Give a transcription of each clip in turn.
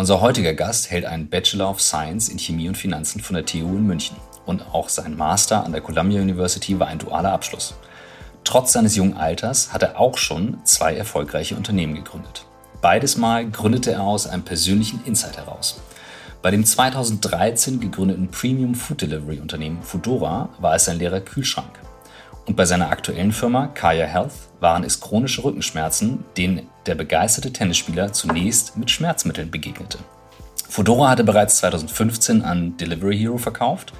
Unser heutiger Gast hält einen Bachelor of Science in Chemie und Finanzen von der TU in München. Und auch sein Master an der Columbia University war ein dualer Abschluss. Trotz seines jungen Alters hat er auch schon zwei erfolgreiche Unternehmen gegründet. Beides Mal gründete er aus einem persönlichen Insight heraus. Bei dem 2013 gegründeten Premium Food Delivery Unternehmen Foodora war es sein leerer Kühlschrank. Und bei seiner aktuellen Firma Kaya Health waren es chronische Rückenschmerzen, denen der begeisterte Tennisspieler zunächst mit Schmerzmitteln begegnete. Foodora hatte bereits 2015 an Delivery Hero verkauft.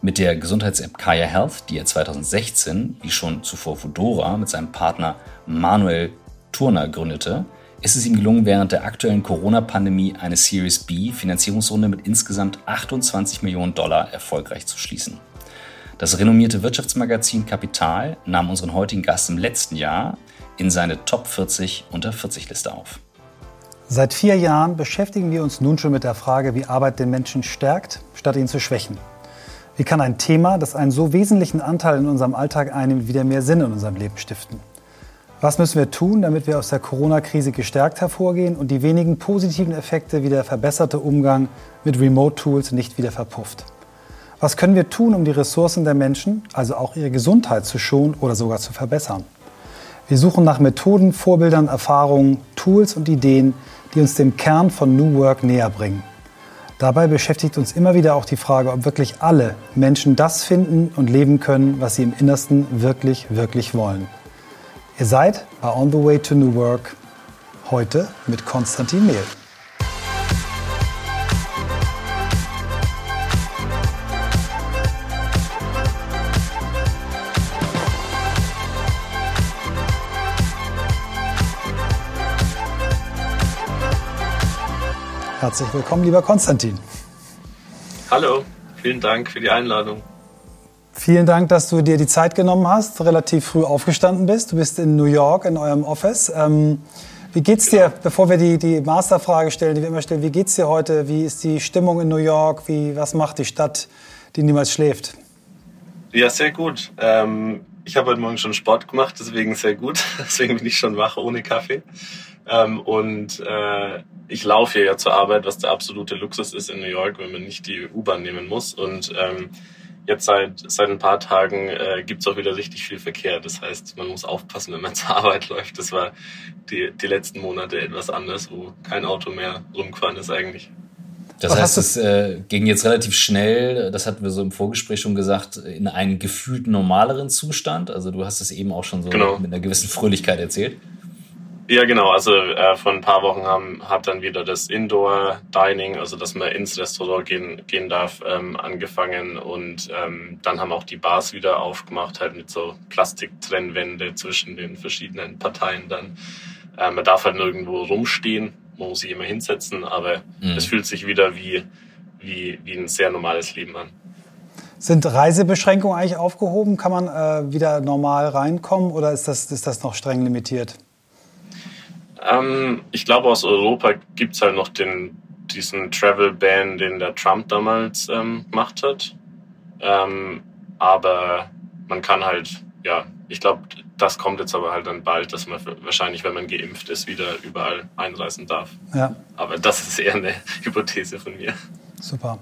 Mit der Gesundheits-App Kaya Health, die er 2016, wie schon zuvor Foodora, mit seinem Partner Manuel Turner gründete, ist es ihm gelungen, während der aktuellen Corona-Pandemie eine Series B Finanzierungsrunde mit insgesamt 28 Millionen Dollar erfolgreich zu schließen. Das renommierte Wirtschaftsmagazin Kapital nahm unseren heutigen Gast im letzten Jahr in seine Top 40 unter 40 Liste auf. Seit vier Jahren beschäftigen wir uns nun schon mit der Frage, wie Arbeit den Menschen stärkt, statt ihn zu schwächen. Wie kann ein Thema, das einen so wesentlichen Anteil in unserem Alltag einnimmt, wieder mehr Sinn in unserem Leben stiften? Was müssen wir tun, damit wir aus der Corona-Krise gestärkt hervorgehen und die wenigen positiven Effekte wie der verbesserte Umgang mit Remote-Tools nicht wieder verpufft? Was können wir tun, um die Ressourcen der Menschen, also auch ihre Gesundheit, zu schonen oder sogar zu verbessern? Wir suchen nach Methoden, Vorbildern, Erfahrungen, Tools und Ideen, die uns dem Kern von New Work näher bringen. Dabei beschäftigt uns immer wieder auch die Frage, ob wirklich alle Menschen das finden und leben können, was sie im Innersten wirklich, wirklich wollen. Ihr seid bei On the Way to New Work heute mit Konstantin Mehl. Herzlich willkommen, lieber Konstantin. Hallo, vielen Dank für die Einladung. Vielen Dank, dass du dir die Zeit genommen hast, relativ früh aufgestanden bist. Du bist in New York in eurem Office. Ähm, wie geht's dir, genau. bevor wir die, die Masterfrage stellen, die wir immer stellen, wie geht's dir heute? Wie ist die Stimmung in New York? Wie, was macht die Stadt, die niemals schläft? Ja, sehr gut. Ähm, ich habe heute Morgen schon Sport gemacht, deswegen sehr gut. Deswegen bin ich schon wach ohne Kaffee. Ähm, und äh, ich laufe ja zur Arbeit, was der absolute Luxus ist in New York, wenn man nicht die U-Bahn nehmen muss. Und ähm, jetzt seit, seit ein paar Tagen äh, gibt es auch wieder richtig viel Verkehr. Das heißt, man muss aufpassen, wenn man zur Arbeit läuft. Das war die, die letzten Monate etwas anders, wo kein Auto mehr rumgefahren ist eigentlich. Das Was heißt, es äh, ging jetzt relativ schnell, das hatten wir so im Vorgespräch schon gesagt, in einen gefühlt normaleren Zustand. Also du hast es eben auch schon so genau. mit einer gewissen Fröhlichkeit erzählt. Ja, genau. Also äh, vor ein paar Wochen haben, hat dann wieder das Indoor Dining, also dass man ins Restaurant gehen, gehen darf, ähm, angefangen. Und ähm, dann haben auch die Bars wieder aufgemacht, halt mit so Plastiktrennwände zwischen den verschiedenen Parteien dann. Äh, man darf halt nirgendwo rumstehen, man muss sich immer hinsetzen, aber mhm. es fühlt sich wieder wie, wie, wie ein sehr normales Leben an. Sind Reisebeschränkungen eigentlich aufgehoben? Kann man äh, wieder normal reinkommen oder ist das, ist das noch streng limitiert? Ähm, ich glaube, aus Europa gibt es halt noch den, diesen Travel Ban, den der Trump damals ähm, gemacht hat. Ähm, aber man kann halt, ja, ich glaube, das kommt jetzt aber halt dann bald, dass man wahrscheinlich, wenn man geimpft ist, wieder überall einreisen darf. Ja. Aber das ist eher eine Hypothese von mir. Super.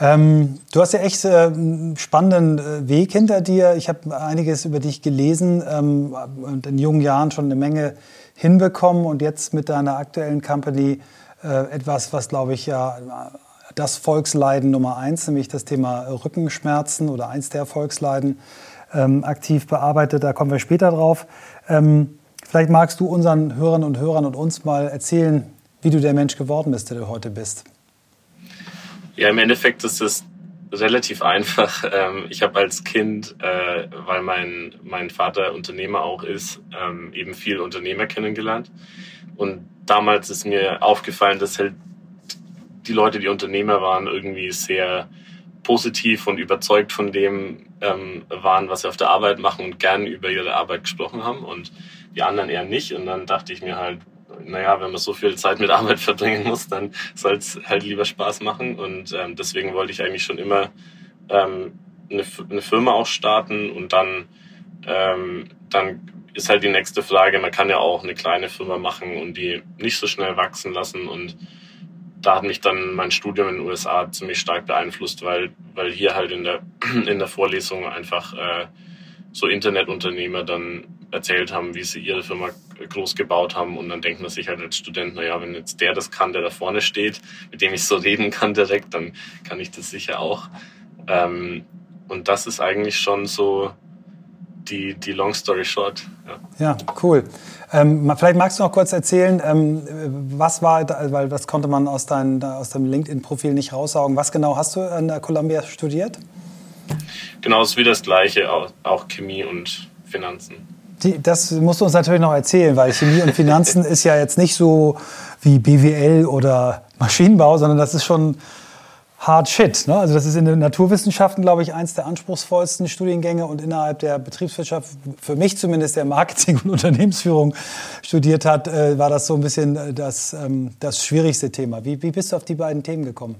Ähm, du hast ja echt äh, einen spannenden Weg hinter dir. Ich habe einiges über dich gelesen ähm, und in jungen Jahren schon eine Menge hinbekommen und jetzt mit deiner aktuellen Company äh, etwas, was glaube ich ja das Volksleiden Nummer eins, nämlich das Thema Rückenschmerzen oder eins der Volksleiden ähm, aktiv bearbeitet. Da kommen wir später drauf. Ähm, vielleicht magst du unseren Hörern und Hörern und uns mal erzählen, wie du der Mensch geworden bist, der du heute bist. Ja, im Endeffekt ist es relativ einfach. Ähm, ich habe als Kind, äh, weil mein, mein Vater Unternehmer auch ist, ähm, eben viel Unternehmer kennengelernt. Und damals ist mir aufgefallen, dass halt die Leute, die Unternehmer waren, irgendwie sehr positiv und überzeugt von dem ähm, waren, was sie auf der Arbeit machen und gern über ihre Arbeit gesprochen haben und die anderen eher nicht. Und dann dachte ich mir halt, naja, wenn man so viel Zeit mit Arbeit verbringen muss, dann soll es halt lieber Spaß machen. Und ähm, deswegen wollte ich eigentlich schon immer ähm, eine, eine Firma auch starten und dann, ähm, dann ist halt die nächste Frage, man kann ja auch eine kleine Firma machen und die nicht so schnell wachsen lassen und da hat mich dann mein Studium in den USA ziemlich stark beeinflusst, weil, weil hier halt in der, in der Vorlesung einfach äh, so Internetunternehmer dann erzählt haben, wie sie ihre Firma groß gebaut haben und dann denkt man sich halt als Student, naja, wenn jetzt der das kann, der da vorne steht, mit dem ich so reden kann direkt, dann kann ich das sicher auch. Ähm, und das ist eigentlich schon so die, die Long Story Short. Ja, ja cool. Ähm, vielleicht magst du noch kurz erzählen, ähm, was war, weil das konnte man aus, dein, aus deinem LinkedIn-Profil nicht raussaugen. Was genau hast du an der Columbia studiert? Genau, es ist wie das Gleiche, auch, auch Chemie und Finanzen. Die, das musst du uns natürlich noch erzählen, weil Chemie und Finanzen ist ja jetzt nicht so wie BWL oder Maschinenbau, sondern das ist schon hard shit. Ne? Also das ist in den Naturwissenschaften, glaube ich, eins der anspruchsvollsten Studiengänge und innerhalb der Betriebswirtschaft, für mich zumindest, der Marketing und Unternehmensführung studiert hat, äh, war das so ein bisschen äh, das, ähm, das schwierigste Thema. Wie, wie bist du auf die beiden Themen gekommen?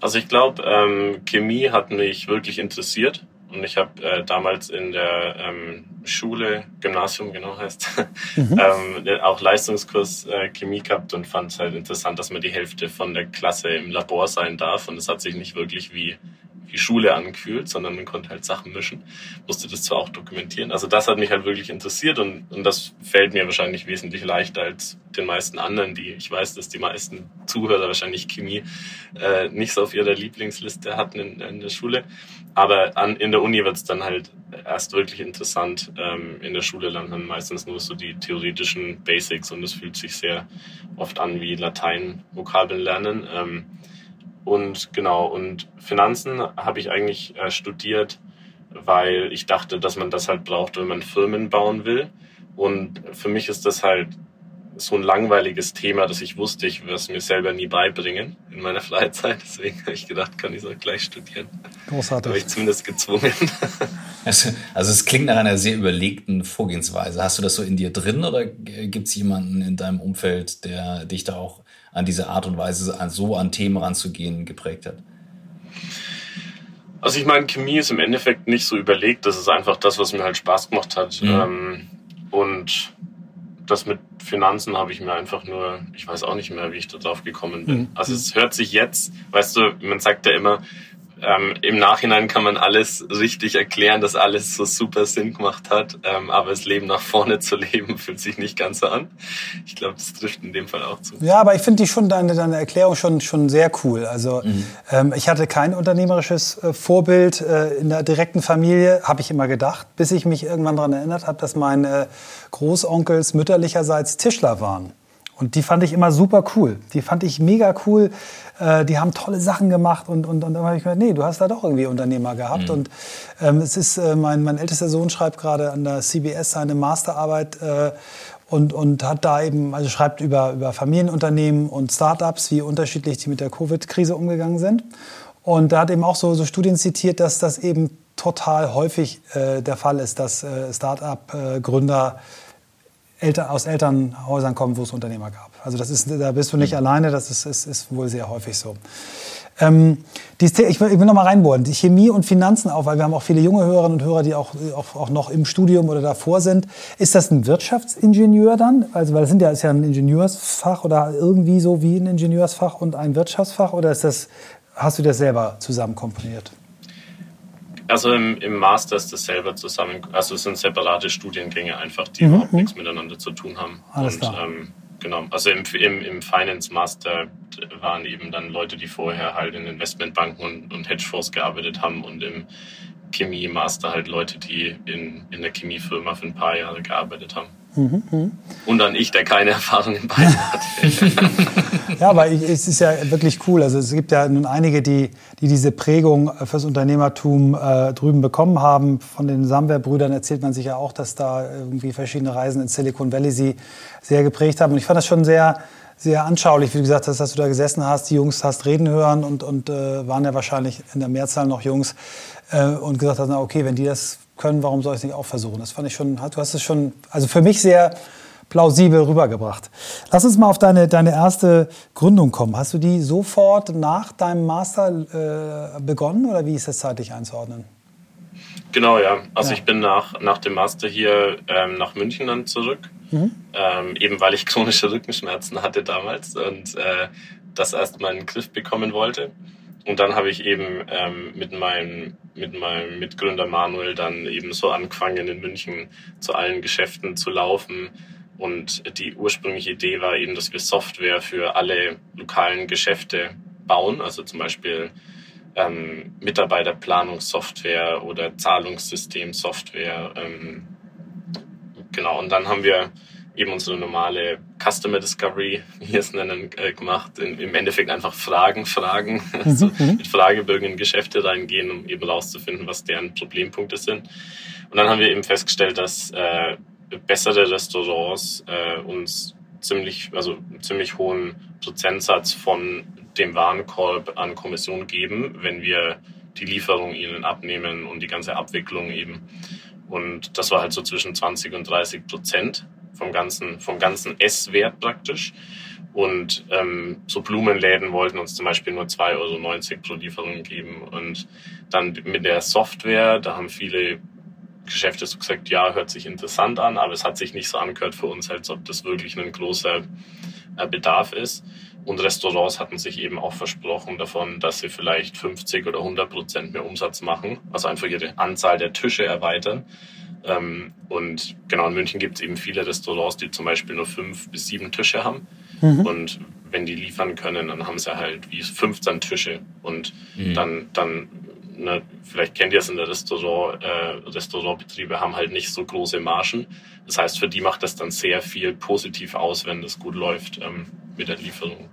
Also ich glaube, ähm, Chemie hat mich wirklich interessiert. Und ich habe äh, damals in der ähm, Schule, Gymnasium genau heißt, mhm. ähm, auch Leistungskurs äh, Chemie gehabt und fand es halt interessant, dass man die Hälfte von der Klasse im Labor sein darf. Und es hat sich nicht wirklich wie wie Schule angefühlt, sondern man konnte halt Sachen mischen, musste das zwar auch dokumentieren. Also das hat mich halt wirklich interessiert und, und das fällt mir wahrscheinlich wesentlich leichter als den meisten anderen, die ich weiß, dass die meisten Zuhörer wahrscheinlich Chemie äh, nicht so auf ihrer Lieblingsliste hatten in, in der Schule. Aber an, in der Uni wird es dann halt erst wirklich interessant. Ähm, in der Schule lernt man meistens nur so die theoretischen Basics und es fühlt sich sehr oft an wie Latein-Vokabeln lernen. Ähm, und genau, und Finanzen habe ich eigentlich äh, studiert, weil ich dachte, dass man das halt braucht, wenn man Firmen bauen will. Und für mich ist das halt so ein langweiliges Thema, dass ich wusste, ich würde es mir selber nie beibringen in meiner Freizeit. Deswegen habe ich gedacht, kann ich es auch gleich studieren. Großartig. Habe ich zumindest gezwungen. Also, also es klingt nach einer sehr überlegten Vorgehensweise. Hast du das so in dir drin oder gibt es jemanden in deinem Umfeld, der dich da auch an diese Art und Weise, so an Themen ranzugehen, geprägt hat? Also ich meine, Chemie ist im Endeffekt nicht so überlegt. Das ist einfach das, was mir halt Spaß gemacht hat. Mhm. Ähm, und das mit Finanzen habe ich mir einfach nur, ich weiß auch nicht mehr, wie ich da drauf gekommen bin. Mhm. Also es hört sich jetzt, weißt du, man sagt ja immer, ähm, Im Nachhinein kann man alles richtig erklären, dass alles so super Sinn gemacht hat, ähm, aber das Leben nach vorne zu leben fühlt sich nicht ganz so an. Ich glaube, das trifft in dem Fall auch zu. Ja, aber ich finde die schon deine, deine Erklärung schon schon sehr cool. Also mhm. ähm, ich hatte kein unternehmerisches äh, Vorbild äh, in der direkten Familie, habe ich immer gedacht, bis ich mich irgendwann daran erinnert habe, dass meine Großonkels mütterlicherseits Tischler waren. Und die fand ich immer super cool. Die fand ich mega cool. Äh, die haben tolle Sachen gemacht und, und, und dann habe ich gedacht, nee, du hast da doch irgendwie Unternehmer gehabt. Mhm. Und ähm, es ist, äh, mein, mein ältester Sohn schreibt gerade an der CBS seine Masterarbeit äh, und, und hat da eben, also schreibt über, über Familienunternehmen und Startups, wie unterschiedlich die mit der Covid-Krise umgegangen sind. Und da hat eben auch so, so Studien zitiert, dass das eben total häufig äh, der Fall ist, dass äh, Start-up-Gründer äh, Eltern, aus Elternhäusern kommen, wo es Unternehmer gab. Also das ist, da bist du nicht mhm. alleine, das ist, ist, ist wohl sehr häufig so. Ähm, ich will, ich will noch mal reinbohren. Die Chemie und Finanzen auch, weil wir haben auch viele junge Hörerinnen und Hörer, die auch, auch, auch noch im Studium oder davor sind. Ist das ein Wirtschaftsingenieur dann? Also, weil das sind ja, ist ja ein Ingenieursfach oder irgendwie so wie ein Ingenieursfach und ein Wirtschaftsfach oder ist das, hast du das selber zusammen komponiert? Also im, im Master ist das selber zusammen, also es sind separate Studiengänge einfach, die mhm. überhaupt nichts miteinander zu tun haben. Alles Und klar. Ähm, genau, also im, im, im Finance Master waren eben dann Leute, die vorher halt in Investmentbanken und, und Hedgefonds gearbeitet haben und im Chemie Master halt Leute, die in, in der Chemiefirma für ein paar Jahre gearbeitet haben. Mhm, mh. Und dann ich, der keine Erfahrung in beiden hat. ja, aber es ist ja wirklich cool. Also es gibt ja nun einige, die, die diese Prägung fürs Unternehmertum äh, drüben bekommen haben. Von den Samwer-Brüdern erzählt man sich ja auch, dass da irgendwie verschiedene Reisen in Silicon Valley sie sehr geprägt haben. Und ich fand das schon sehr, sehr anschaulich, wie du gesagt hast, dass du da gesessen hast, die Jungs hast reden hören und, und äh, waren ja wahrscheinlich in der Mehrzahl noch Jungs äh, und gesagt hast, na okay, wenn die das können, warum soll ich es nicht auch versuchen? Das fand ich schon, du hast es schon, also für mich sehr plausibel rübergebracht. Lass uns mal auf deine, deine erste Gründung kommen. Hast du die sofort nach deinem Master äh, begonnen oder wie ist das zeitlich einzuordnen? Genau, ja. Also ja. ich bin nach, nach dem Master hier ähm, nach München dann zurück, mhm. ähm, eben weil ich chronische Rückenschmerzen hatte damals und äh, das erstmal in den Griff bekommen wollte. Und dann habe ich eben ähm, mit, meinem, mit meinem Mitgründer Manuel dann eben so angefangen, in München zu allen Geschäften zu laufen. Und die ursprüngliche Idee war eben, dass wir Software für alle lokalen Geschäfte bauen, also zum Beispiel ähm, Mitarbeiterplanungssoftware oder Zahlungssystemsoftware. Ähm, genau, und dann haben wir eben unsere normale Customer Discovery, wie wir es nennen, äh, gemacht. In, Im Endeffekt einfach Fragen, Fragen, also mit Fragebögen in Geschäfte reingehen, um eben rauszufinden, was deren Problempunkte sind. Und dann haben wir eben festgestellt, dass äh, bessere Restaurants äh, uns ziemlich, also ziemlich hohen Prozentsatz von dem Warenkorb an Kommission geben, wenn wir die Lieferung ihnen abnehmen und die ganze Abwicklung eben. Und das war halt so zwischen 20 und 30 Prozent vom ganzen, vom ganzen S-Wert praktisch. Und ähm, so Blumenläden wollten uns zum Beispiel nur 2,90 Euro pro Lieferung geben. Und dann mit der Software, da haben viele Geschäfte so gesagt, ja, hört sich interessant an, aber es hat sich nicht so angehört für uns, als ob das wirklich ein großer äh, Bedarf ist. Und Restaurants hatten sich eben auch versprochen davon, dass sie vielleicht 50 oder 100 Prozent mehr Umsatz machen, also einfach ihre Anzahl der Tische erweitern. Ähm, und genau in München gibt es eben viele Restaurants, die zum Beispiel nur fünf bis sieben Tische haben. Mhm. Und wenn die liefern können, dann haben sie halt wie 15 Tische. Und mhm. dann, dann ne, vielleicht kennt ihr es in der Restaurant, äh, Restaurantbetriebe haben halt nicht so große Margen. Das heißt, für die macht das dann sehr viel positiv aus, wenn das gut läuft ähm, mit der Lieferung.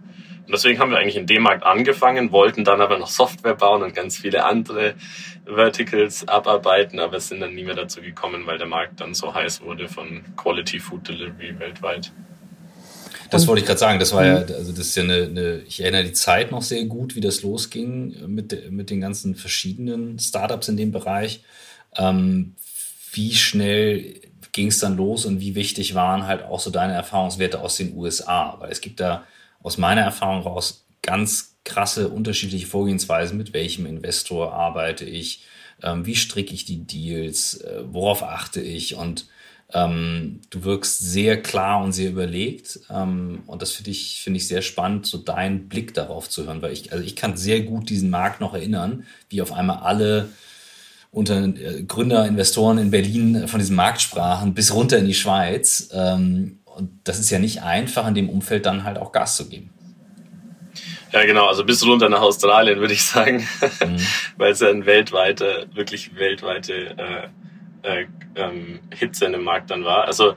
Und deswegen haben wir eigentlich in dem Markt angefangen, wollten dann aber noch Software bauen und ganz viele andere Verticals abarbeiten, aber sind dann nie mehr dazu gekommen, weil der Markt dann so heiß wurde von Quality Food Delivery weltweit. Das wollte ich gerade sagen. Das war ja, mhm. also das ist ja eine, eine, ich erinnere die Zeit noch sehr gut, wie das losging mit, mit den ganzen verschiedenen Startups in dem Bereich. Ähm, wie schnell ging es dann los und wie wichtig waren halt auch so deine Erfahrungswerte aus den USA? Weil es gibt da aus meiner Erfahrung raus ganz krasse unterschiedliche Vorgehensweisen, mit welchem Investor arbeite ich, ähm, wie stricke ich die Deals, äh, worauf achte ich und ähm, du wirkst sehr klar und sehr überlegt ähm, und das finde ich, finde ich sehr spannend, so deinen Blick darauf zu hören, weil ich, also ich kann sehr gut diesen Markt noch erinnern, wie auf einmal alle unter äh, Gründer, Investoren in Berlin von diesem Markt sprachen, bis runter in die Schweiz. Ähm, und das ist ja nicht einfach, in dem Umfeld dann halt auch Gas zu geben. Ja, genau, also bis runter nach Australien, würde ich sagen, mhm. weil es ja ein weltweite, wirklich weltweite äh, äh, ähm, Hitze in dem Markt dann war. Also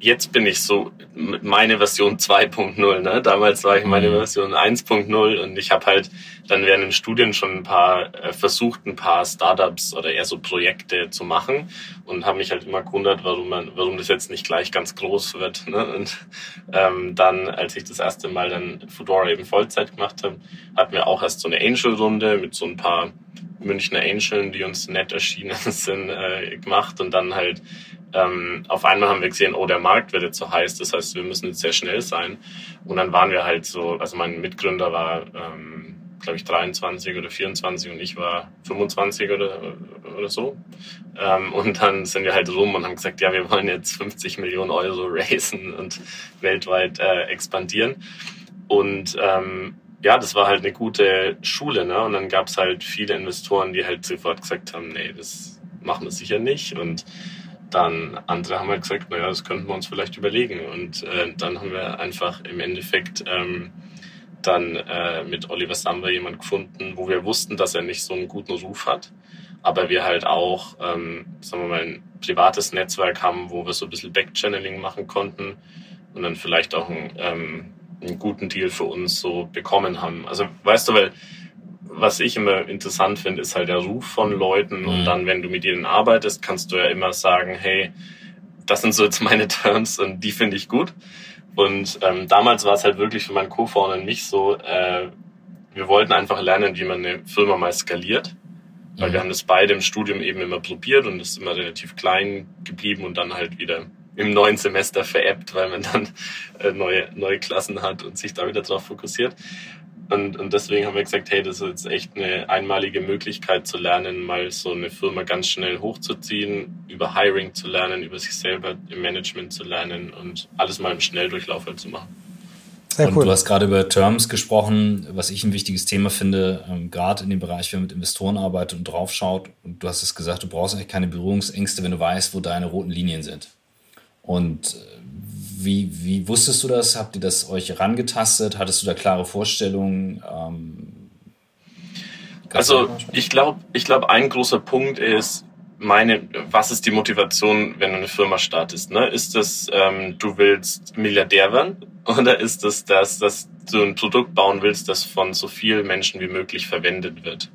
jetzt bin ich so meine Version 2.0. Ne? Damals war ich meine mhm. Version 1.0 und ich habe halt dann während den Studien schon ein paar äh, versucht, ein paar Startups oder eher so Projekte zu machen und habe mich halt immer gewundert, warum man, warum das jetzt nicht gleich ganz groß wird. Ne? Und ähm, dann, als ich das erste Mal dann Fedora eben Vollzeit gemacht habe, hatten wir auch erst so eine Angel-Runde mit so ein paar Münchner Angeln, die uns nett erschienen sind, äh, gemacht und dann halt ähm, auf einmal haben wir gesehen, oh, der Markt wird jetzt so heiß, das heißt, wir müssen jetzt sehr schnell sein. Und dann waren wir halt so, also mein Mitgründer war, ähm, glaube ich, 23 oder 24 und ich war 25 oder, oder so. Ähm, und dann sind wir halt rum und haben gesagt, ja, wir wollen jetzt 50 Millionen Euro raisen und weltweit äh, expandieren. Und ähm, ja, das war halt eine gute Schule, ne? Und dann gab es halt viele Investoren, die halt sofort gesagt haben, nee, das machen wir sicher nicht. Und dann andere haben halt gesagt, naja, das könnten wir uns vielleicht überlegen. Und äh, dann haben wir einfach im Endeffekt ähm, dann äh, mit Oliver Samba jemand gefunden, wo wir wussten, dass er nicht so einen guten Ruf hat, aber wir halt auch, ähm, sagen wir mal, ein privates Netzwerk haben, wo wir so ein bisschen Backchanneling machen konnten und dann vielleicht auch einen, ähm, einen guten Deal für uns so bekommen haben. Also weißt du, weil was ich immer interessant finde, ist halt der Ruf von Leuten. Mhm. Und dann, wenn du mit ihnen arbeitest, kannst du ja immer sagen, hey, das sind so jetzt meine Terms und die finde ich gut. Und ähm, damals war es halt wirklich für meinen Co-Founder und mich so, äh, wir wollten einfach lernen, wie man eine Firma mal skaliert. Weil mhm. wir haben das beide im Studium eben immer probiert und es ist immer relativ klein geblieben und dann halt wieder im neuen Semester veräppt, weil man dann äh, neue, neue Klassen hat und sich da wieder drauf fokussiert. Und, und deswegen haben wir gesagt, hey, das ist jetzt echt eine einmalige Möglichkeit zu lernen, mal so eine Firma ganz schnell hochzuziehen, über Hiring zu lernen, über sich selber im Management zu lernen und alles mal im Schnelldurchlauf halt zu machen. Sehr und cool. du hast gerade über Terms gesprochen, was ich ein wichtiges Thema finde, ähm, gerade in dem Bereich, wenn man mit Investoren arbeitet und draufschaut. Und du hast es gesagt, du brauchst eigentlich keine Berührungsängste, wenn du weißt, wo deine roten Linien sind. Und äh, wie, wie wusstest du das? Habt ihr das euch herangetastet? Hattest du da klare Vorstellungen? Ähm, also ich glaube, ich glaube, ein großer Punkt ist, meine, was ist die Motivation, wenn du eine Firma startest? Ne? Ist das, ähm, du willst Milliardär werden oder ist das, das, dass du ein Produkt bauen willst, das von so vielen Menschen wie möglich verwendet wird?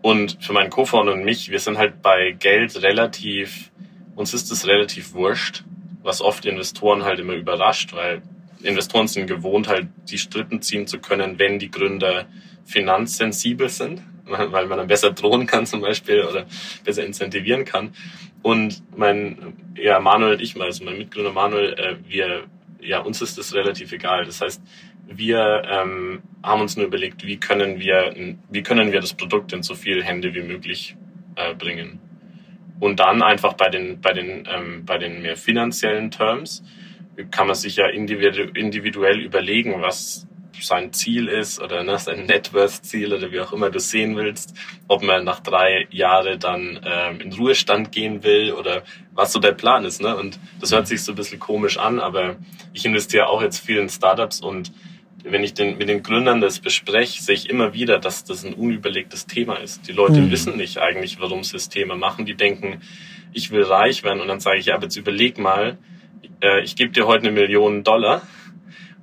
Und für meinen Co-Founder und mich, wir sind halt bei Geld relativ, uns ist es relativ wurscht, was oft Investoren halt immer überrascht, weil Investoren sind gewohnt, halt die Strippen ziehen zu können, wenn die Gründer finanzsensibel sind weil man dann besser drohen kann zum Beispiel oder besser incentivieren kann. Und mein, ja, Manuel und ich, also mein Mitgründer Manuel, äh, wir, ja, uns ist das relativ egal. Das heißt, wir ähm, haben uns nur überlegt, wie können wir, wie können wir das Produkt in so viele Hände wie möglich äh, bringen. Und dann einfach bei den, bei den, ähm, bei den mehr finanziellen Terms kann man sich ja individuell überlegen, was sein Ziel ist oder ne, sein Networth-Ziel oder wie auch immer du sehen willst, ob man nach drei Jahren dann ähm, in Ruhestand gehen will oder was so der Plan ist. Ne? Und das hört sich so ein bisschen komisch an, aber ich investiere auch jetzt viel in Startups und wenn ich den, mit den Gründern das bespreche, sehe ich immer wieder, dass das ein unüberlegtes Thema ist. Die Leute mhm. wissen nicht eigentlich, warum Thema machen. Die denken, ich will reich werden und dann sage ich, ja, aber jetzt überleg mal, äh, ich gebe dir heute eine Million Dollar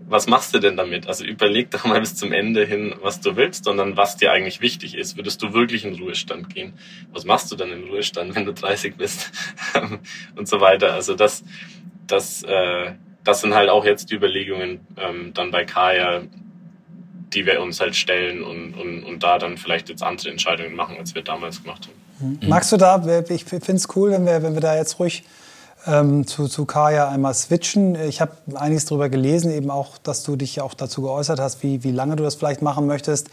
was machst du denn damit? Also überleg doch mal bis zum Ende hin, was du willst, sondern was dir eigentlich wichtig ist. Würdest du wirklich in Ruhestand gehen? Was machst du dann im Ruhestand, wenn du 30 bist? und so weiter. Also das, das, äh, das sind halt auch jetzt die Überlegungen ähm, dann bei Kaya, die wir uns halt stellen und, und, und da dann vielleicht jetzt andere Entscheidungen machen, als wir damals gemacht haben. Mhm. Magst du da, ich finde es cool, wenn wir, wenn wir da jetzt ruhig ähm, zu, zu Kaya einmal switchen. Ich habe einiges darüber gelesen, eben auch, dass du dich auch dazu geäußert hast, wie, wie lange du das vielleicht machen möchtest,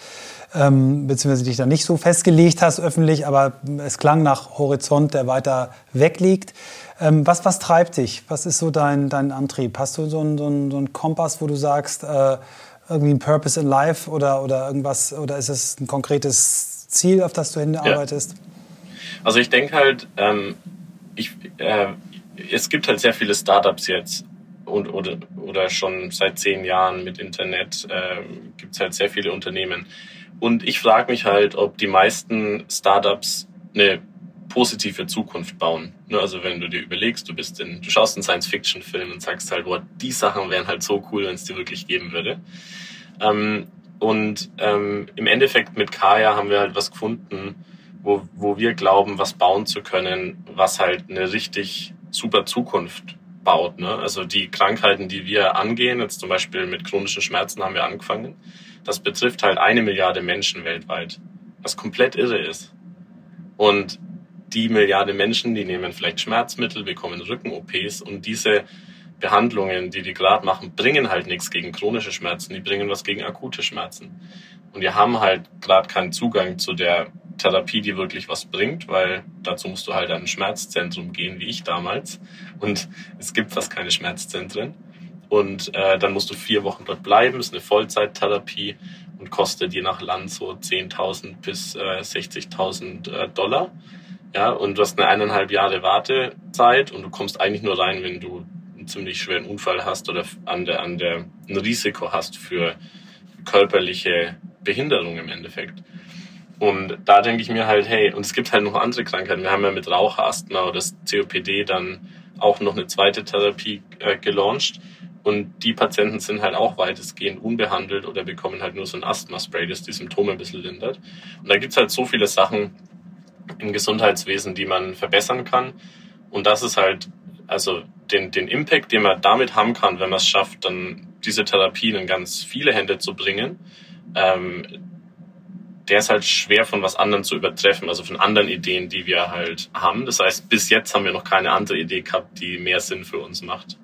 ähm, beziehungsweise dich da nicht so festgelegt hast öffentlich, aber es klang nach Horizont, der weiter weg liegt. Ähm, was, was treibt dich? Was ist so dein, dein Antrieb? Hast du so einen, so so einen Kompass, wo du sagst, äh, irgendwie ein Purpose in Life oder, oder irgendwas, oder ist es ein konkretes Ziel, auf das du hinarbeitest? Ja. Also ich denke halt, ähm, ich, äh, es gibt halt sehr viele Startups jetzt und, oder, oder schon seit zehn Jahren mit Internet äh, gibt es halt sehr viele Unternehmen. Und ich frage mich halt, ob die meisten Startups eine positive Zukunft bauen. Ne, also wenn du dir überlegst, du bist in, du schaust einen Science-Fiction-Film und sagst halt, boah, die Sachen wären halt so cool, wenn es die wirklich geben würde. Ähm, und ähm, im Endeffekt mit Kaya haben wir halt was gefunden, wo, wo wir glauben, was bauen zu können, was halt eine richtig super Zukunft baut. Ne? Also die Krankheiten, die wir angehen, jetzt zum Beispiel mit chronischen Schmerzen haben wir angefangen, das betrifft halt eine Milliarde Menschen weltweit, was komplett irre ist. Und die Milliarde Menschen, die nehmen vielleicht Schmerzmittel, bekommen Rücken-OPs und diese Behandlungen, die die gerade machen, bringen halt nichts gegen chronische Schmerzen, die bringen was gegen akute Schmerzen. Und wir haben halt gerade keinen Zugang zu der Therapie, die wirklich was bringt, weil dazu musst du halt an ein Schmerzzentrum gehen, wie ich damals. Und es gibt fast keine Schmerzzentren. Und äh, dann musst du vier Wochen dort bleiben, ist eine Vollzeittherapie und kostet je nach Land so 10.000 bis äh, 60.000 äh, Dollar. Ja, und du hast eine eineinhalb Jahre Wartezeit und du kommst eigentlich nur rein, wenn du einen ziemlich schweren Unfall hast oder an der, an der ein Risiko hast für körperliche Behinderung im Endeffekt. Und da denke ich mir halt, hey, und es gibt halt noch andere Krankheiten. Wir haben ja mit Raucherasthma oder das COPD dann auch noch eine zweite Therapie äh, gelauncht. Und die Patienten sind halt auch weitestgehend unbehandelt oder bekommen halt nur so ein Asthma-Spray, das die Symptome ein bisschen lindert. Und da gibt's halt so viele Sachen im Gesundheitswesen, die man verbessern kann. Und das ist halt, also den, den Impact, den man damit haben kann, wenn man es schafft, dann diese Therapien in ganz viele Hände zu bringen, ähm, der ist halt schwer von was anderem zu übertreffen, also von anderen Ideen, die wir halt haben. Das heißt, bis jetzt haben wir noch keine andere Idee gehabt, die mehr Sinn für uns macht.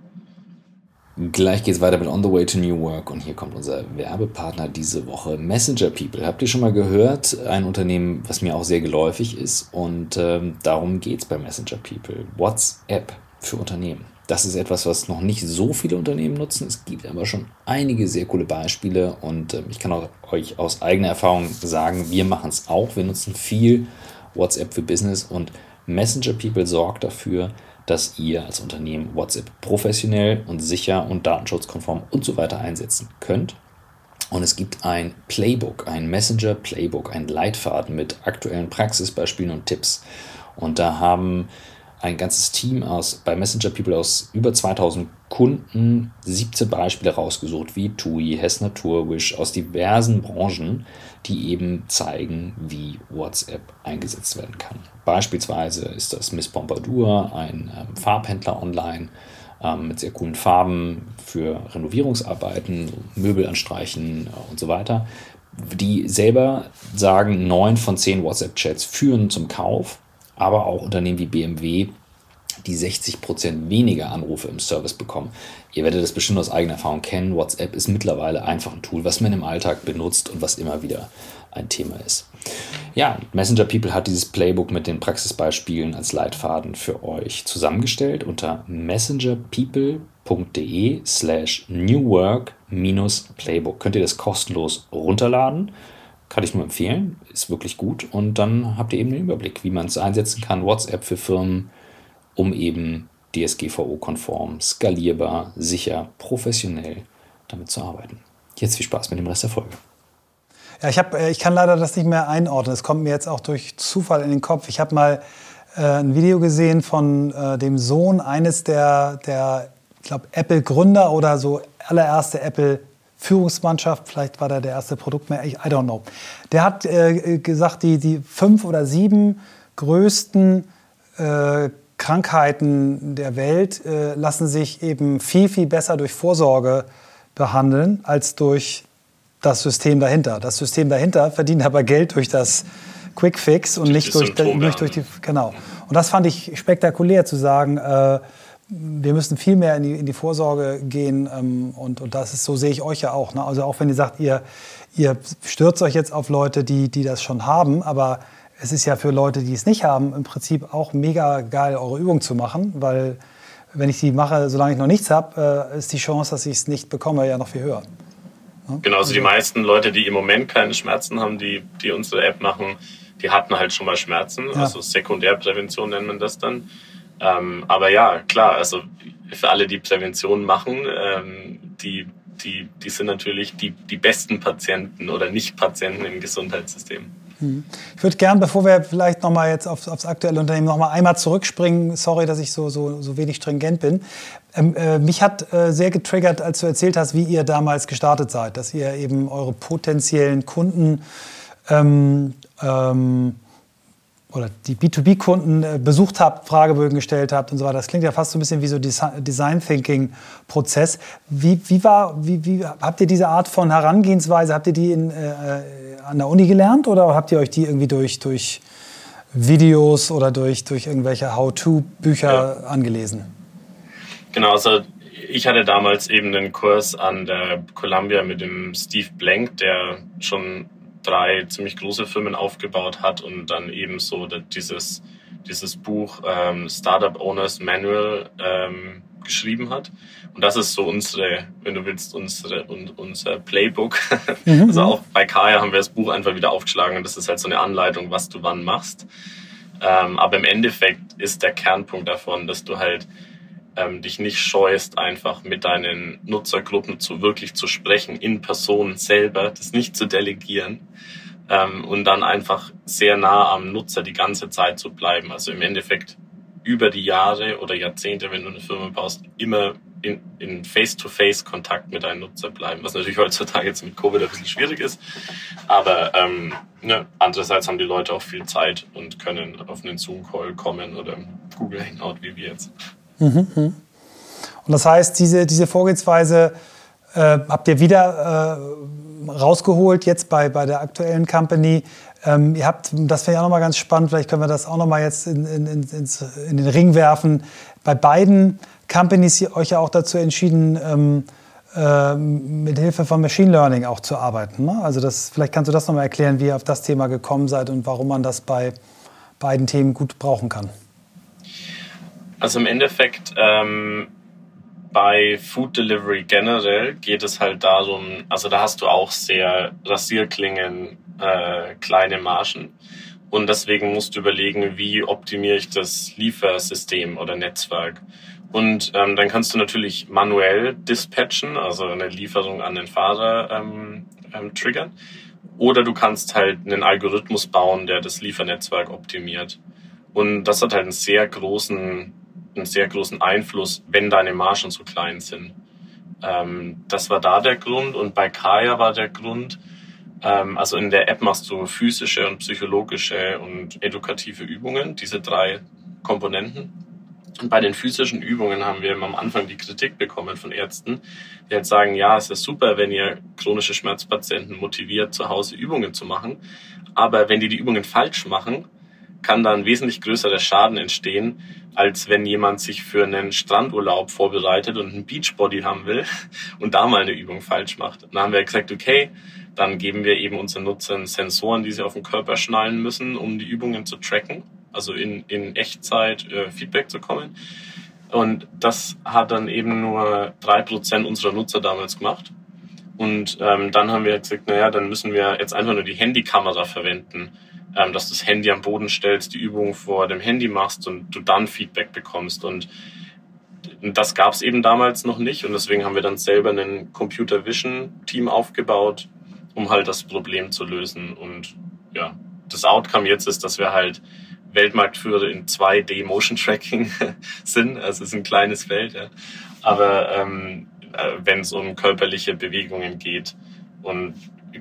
Gleich geht's weiter mit On the Way to New Work und hier kommt unser Werbepartner diese Woche, Messenger People. Habt ihr schon mal gehört? Ein Unternehmen, was mir auch sehr geläufig ist und ähm, darum geht's bei Messenger People. WhatsApp für Unternehmen. Das ist etwas, was noch nicht so viele Unternehmen nutzen. Es gibt aber schon einige sehr coole Beispiele und äh, ich kann auch euch aus eigener Erfahrung sagen, wir machen es auch. Wir nutzen viel WhatsApp für Business und Messenger People sorgt dafür, dass ihr als Unternehmen WhatsApp professionell und sicher und datenschutzkonform und so weiter einsetzen könnt. Und es gibt ein Playbook, ein Messenger Playbook, ein Leitfaden mit aktuellen Praxisbeispielen und Tipps. Und da haben ein ganzes Team aus, bei Messenger People aus über 2000 Kunden 17 Beispiele rausgesucht, wie TUI, Hess Naturwish, aus diversen Branchen, die eben zeigen, wie WhatsApp eingesetzt werden kann. Beispielsweise ist das Miss Pompadour, ein ähm, Farbhändler online ähm, mit sehr coolen Farben für Renovierungsarbeiten, Möbel anstreichen äh, und so weiter. Die selber sagen, neun von zehn WhatsApp-Chats führen zum Kauf aber auch Unternehmen wie BMW, die 60 Prozent weniger Anrufe im Service bekommen. Ihr werdet das bestimmt aus eigener Erfahrung kennen. WhatsApp ist mittlerweile einfach ein Tool, was man im Alltag benutzt und was immer wieder ein Thema ist. Ja, Messenger People hat dieses Playbook mit den Praxisbeispielen als Leitfaden für euch zusammengestellt unter messengerpeople.de slash newwork-playbook. Könnt ihr das kostenlos runterladen kann ich nur empfehlen, ist wirklich gut. Und dann habt ihr eben den Überblick, wie man es einsetzen kann. WhatsApp für Firmen, um eben DSGVO-konform, skalierbar, sicher, professionell damit zu arbeiten. Jetzt viel Spaß mit dem Rest der Folge. Ja, ich, hab, äh, ich kann leider das nicht mehr einordnen. Es kommt mir jetzt auch durch Zufall in den Kopf. Ich habe mal äh, ein Video gesehen von äh, dem Sohn eines der, der ich glaube, Apple-Gründer oder so allererste Apple Führungsmannschaft, vielleicht war der der erste Produktmanager, I don't know. Der hat äh, gesagt, die, die fünf oder sieben größten äh, Krankheiten der Welt äh, lassen sich eben viel, viel besser durch Vorsorge behandeln als durch das System dahinter. Das System dahinter verdient aber Geld durch das Quick Fix und nicht durch, nicht durch die. Genau. Und das fand ich spektakulär zu sagen. Äh, wir müssen viel mehr in die, in die Vorsorge gehen ähm, und, und das ist, so sehe ich euch ja auch. Ne? Also auch wenn ihr sagt, ihr, ihr stürzt euch jetzt auf Leute, die, die das schon haben, aber es ist ja für Leute, die es nicht haben, im Prinzip auch mega geil, eure Übung zu machen, weil wenn ich die mache, solange ich noch nichts habe, äh, ist die Chance, dass ich es nicht bekomme, ja noch viel höher. Ne? Genau, also die meisten Leute, die im Moment keine Schmerzen haben, die, die unsere App machen, die hatten halt schon mal Schmerzen, ja. also Sekundärprävention nennt man das dann. Ähm, aber ja, klar, also für alle, die Prävention machen, ähm, die, die, die sind natürlich die, die besten Patienten oder Nicht-Patienten im Gesundheitssystem. Hm. Ich würde gern, bevor wir vielleicht noch mal jetzt auf, aufs aktuelle Unternehmen noch mal einmal zurückspringen, sorry, dass ich so, so, so wenig stringent bin. Ähm, äh, mich hat äh, sehr getriggert, als du erzählt hast, wie ihr damals gestartet seid, dass ihr eben eure potenziellen Kunden ähm, ähm, oder die B2B-Kunden äh, besucht habt, Fragebögen gestellt habt und so weiter. Das klingt ja fast so ein bisschen wie so Design Thinking Prozess. Wie, wie war, wie, wie habt ihr diese Art von Herangehensweise, habt ihr die in, äh, an der Uni gelernt oder habt ihr euch die irgendwie durch, durch Videos oder durch, durch irgendwelche How-to-Bücher ja. angelesen? Genau, also ich hatte damals eben einen Kurs an der Columbia mit dem Steve Blank, der schon drei ziemlich große Firmen aufgebaut hat und dann eben so dieses, dieses Buch ähm, Startup Owners Manual ähm, geschrieben hat. Und das ist so unsere, wenn du willst, unsere, un, unser Playbook. Mhm. Also auch bei Kaya haben wir das Buch einfach wieder aufgeschlagen und das ist halt so eine Anleitung, was du wann machst. Ähm, aber im Endeffekt ist der Kernpunkt davon, dass du halt ähm, dich nicht scheust, einfach mit deinen Nutzergruppen zu wirklich zu sprechen, in Person selber, das nicht zu delegieren ähm, und dann einfach sehr nah am Nutzer die ganze Zeit zu bleiben. Also im Endeffekt über die Jahre oder Jahrzehnte, wenn du eine Firma baust, immer in, in Face-to-Face-Kontakt mit deinem Nutzer bleiben, was natürlich heutzutage jetzt mit Covid ein bisschen schwierig ist. Aber ähm, ne, andererseits haben die Leute auch viel Zeit und können auf einen Zoom-Call kommen oder Google Hangout wie wir jetzt. Mhm. mhm. Und das heißt, diese, diese Vorgehensweise äh, habt ihr wieder äh, rausgeholt jetzt bei, bei der aktuellen Company. Ähm, ihr habt, das finde ich auch nochmal ganz spannend, vielleicht können wir das auch nochmal jetzt in, in, in, in, den Ring werfen. Bei beiden Companies euch ja auch dazu entschieden, ähm, äh, mit Hilfe von Machine Learning auch zu arbeiten. Ne? Also das, vielleicht kannst du das nochmal erklären, wie ihr auf das Thema gekommen seid und warum man das bei beiden Themen gut brauchen kann. Also im Endeffekt ähm, bei Food Delivery generell geht es halt darum, also da hast du auch sehr Rasierklingen, äh, kleine Margen. Und deswegen musst du überlegen, wie optimiere ich das Liefersystem oder Netzwerk. Und ähm, dann kannst du natürlich manuell dispatchen, also eine Lieferung an den Fahrer ähm, ähm, triggern. Oder du kannst halt einen Algorithmus bauen, der das Liefernetzwerk optimiert. Und das hat halt einen sehr großen, einen sehr großen Einfluss, wenn deine Margen so klein sind. Ähm, das war da der Grund. Und bei Kaya war der Grund, ähm, also in der App machst du physische und psychologische und edukative Übungen, diese drei Komponenten. Und bei den physischen Übungen haben wir am Anfang die Kritik bekommen von Ärzten, die halt sagen, ja, es ist super, wenn ihr chronische Schmerzpatienten motiviert, zu Hause Übungen zu machen. Aber wenn die die Übungen falsch machen, kann da ein wesentlich größerer Schaden entstehen, als wenn jemand sich für einen Strandurlaub vorbereitet und einen Beachbody haben will und da mal eine Übung falsch macht. dann haben wir gesagt, okay, dann geben wir eben unseren Nutzern Sensoren, die sie auf den Körper schnallen müssen, um die Übungen zu tracken also in, in Echtzeit äh, Feedback zu kommen. Und das hat dann eben nur drei Prozent unserer Nutzer damals gemacht. Und ähm, dann haben wir gesagt, naja, dann müssen wir jetzt einfach nur die Handykamera verwenden, ähm, dass du das Handy am Boden stellst, die Übung vor dem Handy machst und du dann Feedback bekommst. Und das gab es eben damals noch nicht. Und deswegen haben wir dann selber ein Computer Vision Team aufgebaut, um halt das Problem zu lösen. Und ja, das Outcome jetzt ist, dass wir halt Weltmarktführer in 2D Motion Tracking sind. Also es ist ein kleines Feld, ja. Aber ähm, äh, wenn es um körperliche Bewegungen geht. Und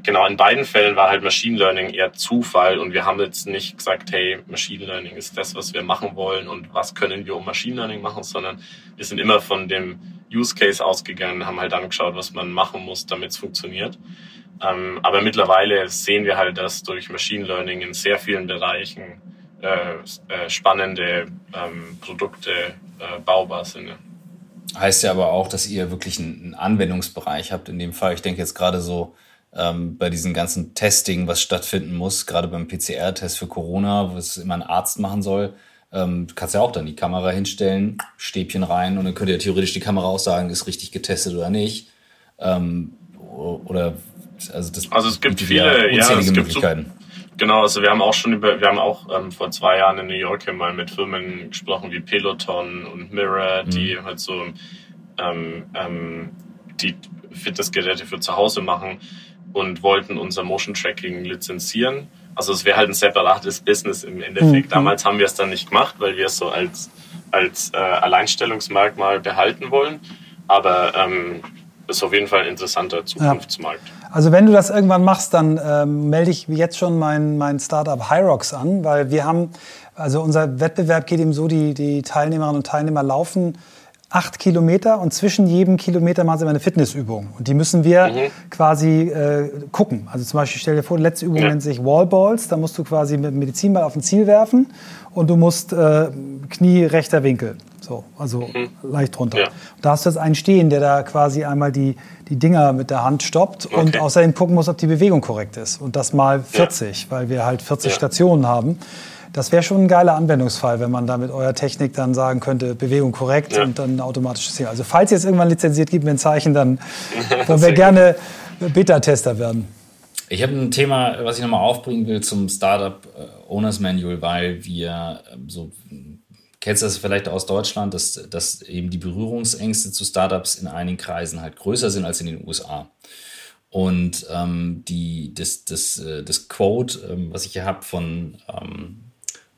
genau in beiden Fällen war halt Machine Learning eher Zufall und wir haben jetzt nicht gesagt, hey, Machine Learning ist das, was wir machen wollen und was können wir um Machine Learning machen, sondern wir sind immer von dem Use Case ausgegangen, haben halt angeschaut, was man machen muss, damit es funktioniert. Ähm, aber mittlerweile sehen wir halt, dass durch Machine Learning in sehr vielen Bereichen äh, äh, spannende ähm, Produkte äh, baubar sind. Heißt ja aber auch, dass ihr wirklich einen, Anwendungsbereich habt in dem Fall. Ich denke jetzt gerade so ähm, bei diesem ganzen Testing, was stattfinden muss, gerade beim PCR-Test für Corona, wo es immer ein Arzt machen soll. Ähm, du kannst ja auch dann die Kamera hinstellen, Stäbchen rein und dann könnte ja theoretisch die Kamera auch sagen, ist richtig getestet oder nicht. Ähm, oder also das also es gibt viele ja, es gibt Möglichkeiten. So Genau, also wir haben auch schon über, wir haben auch ähm, vor zwei Jahren in New York mal mit Firmen gesprochen wie Peloton und Mirror, mhm. die halt so ähm, ähm, die Fitnessgeräte für zu Hause machen und wollten unser Motion Tracking lizenzieren. Also es wäre halt ein separates Business im Endeffekt. Mhm. Damals haben wir es dann nicht gemacht, weil wir es so als, als äh, Alleinstellungsmerkmal behalten wollen. Aber ähm, ist auf jeden Fall ein interessanter Zukunftsmarkt. Ja. Also wenn du das irgendwann machst, dann ähm, melde ich jetzt schon mein, mein Startup Hyrox an, weil wir haben, also unser Wettbewerb geht eben so, die, die Teilnehmerinnen und Teilnehmer laufen acht Kilometer und zwischen jedem Kilometer machen sie immer eine Fitnessübung. Und die müssen wir mhm. quasi äh, gucken. Also zum Beispiel, stell dir vor, die letzte Übung ja. nennt sich Wallballs. Da musst du quasi mit dem Medizinball auf ein Ziel werfen und du musst äh, Knie rechter Winkel. So, also mhm. leicht runter. Ja. Da hast du jetzt einen stehen, der da quasi einmal die, die Dinger mit der Hand stoppt okay. und außerdem gucken muss, ob die Bewegung korrekt ist. Und das mal 40, ja. weil wir halt 40 ja. Stationen haben. Das wäre schon ein geiler Anwendungsfall, wenn man da mit eurer Technik dann sagen könnte, Bewegung korrekt ja. und dann ein automatisches Ziel. Also falls ihr es irgendwann lizenziert, gebt mir ein Zeichen, dann wollen wir gerne Beta-Tester werden. Ich habe ein Thema, was ich nochmal aufbringen will zum Startup äh, Owners Manual, weil wir ähm, so kennst das vielleicht aus Deutschland, dass, dass eben die Berührungsängste zu Startups in einigen Kreisen halt größer sind als in den USA. Und ähm, die, das, das, äh, das Quote, ähm, was ich hier habe von, ähm,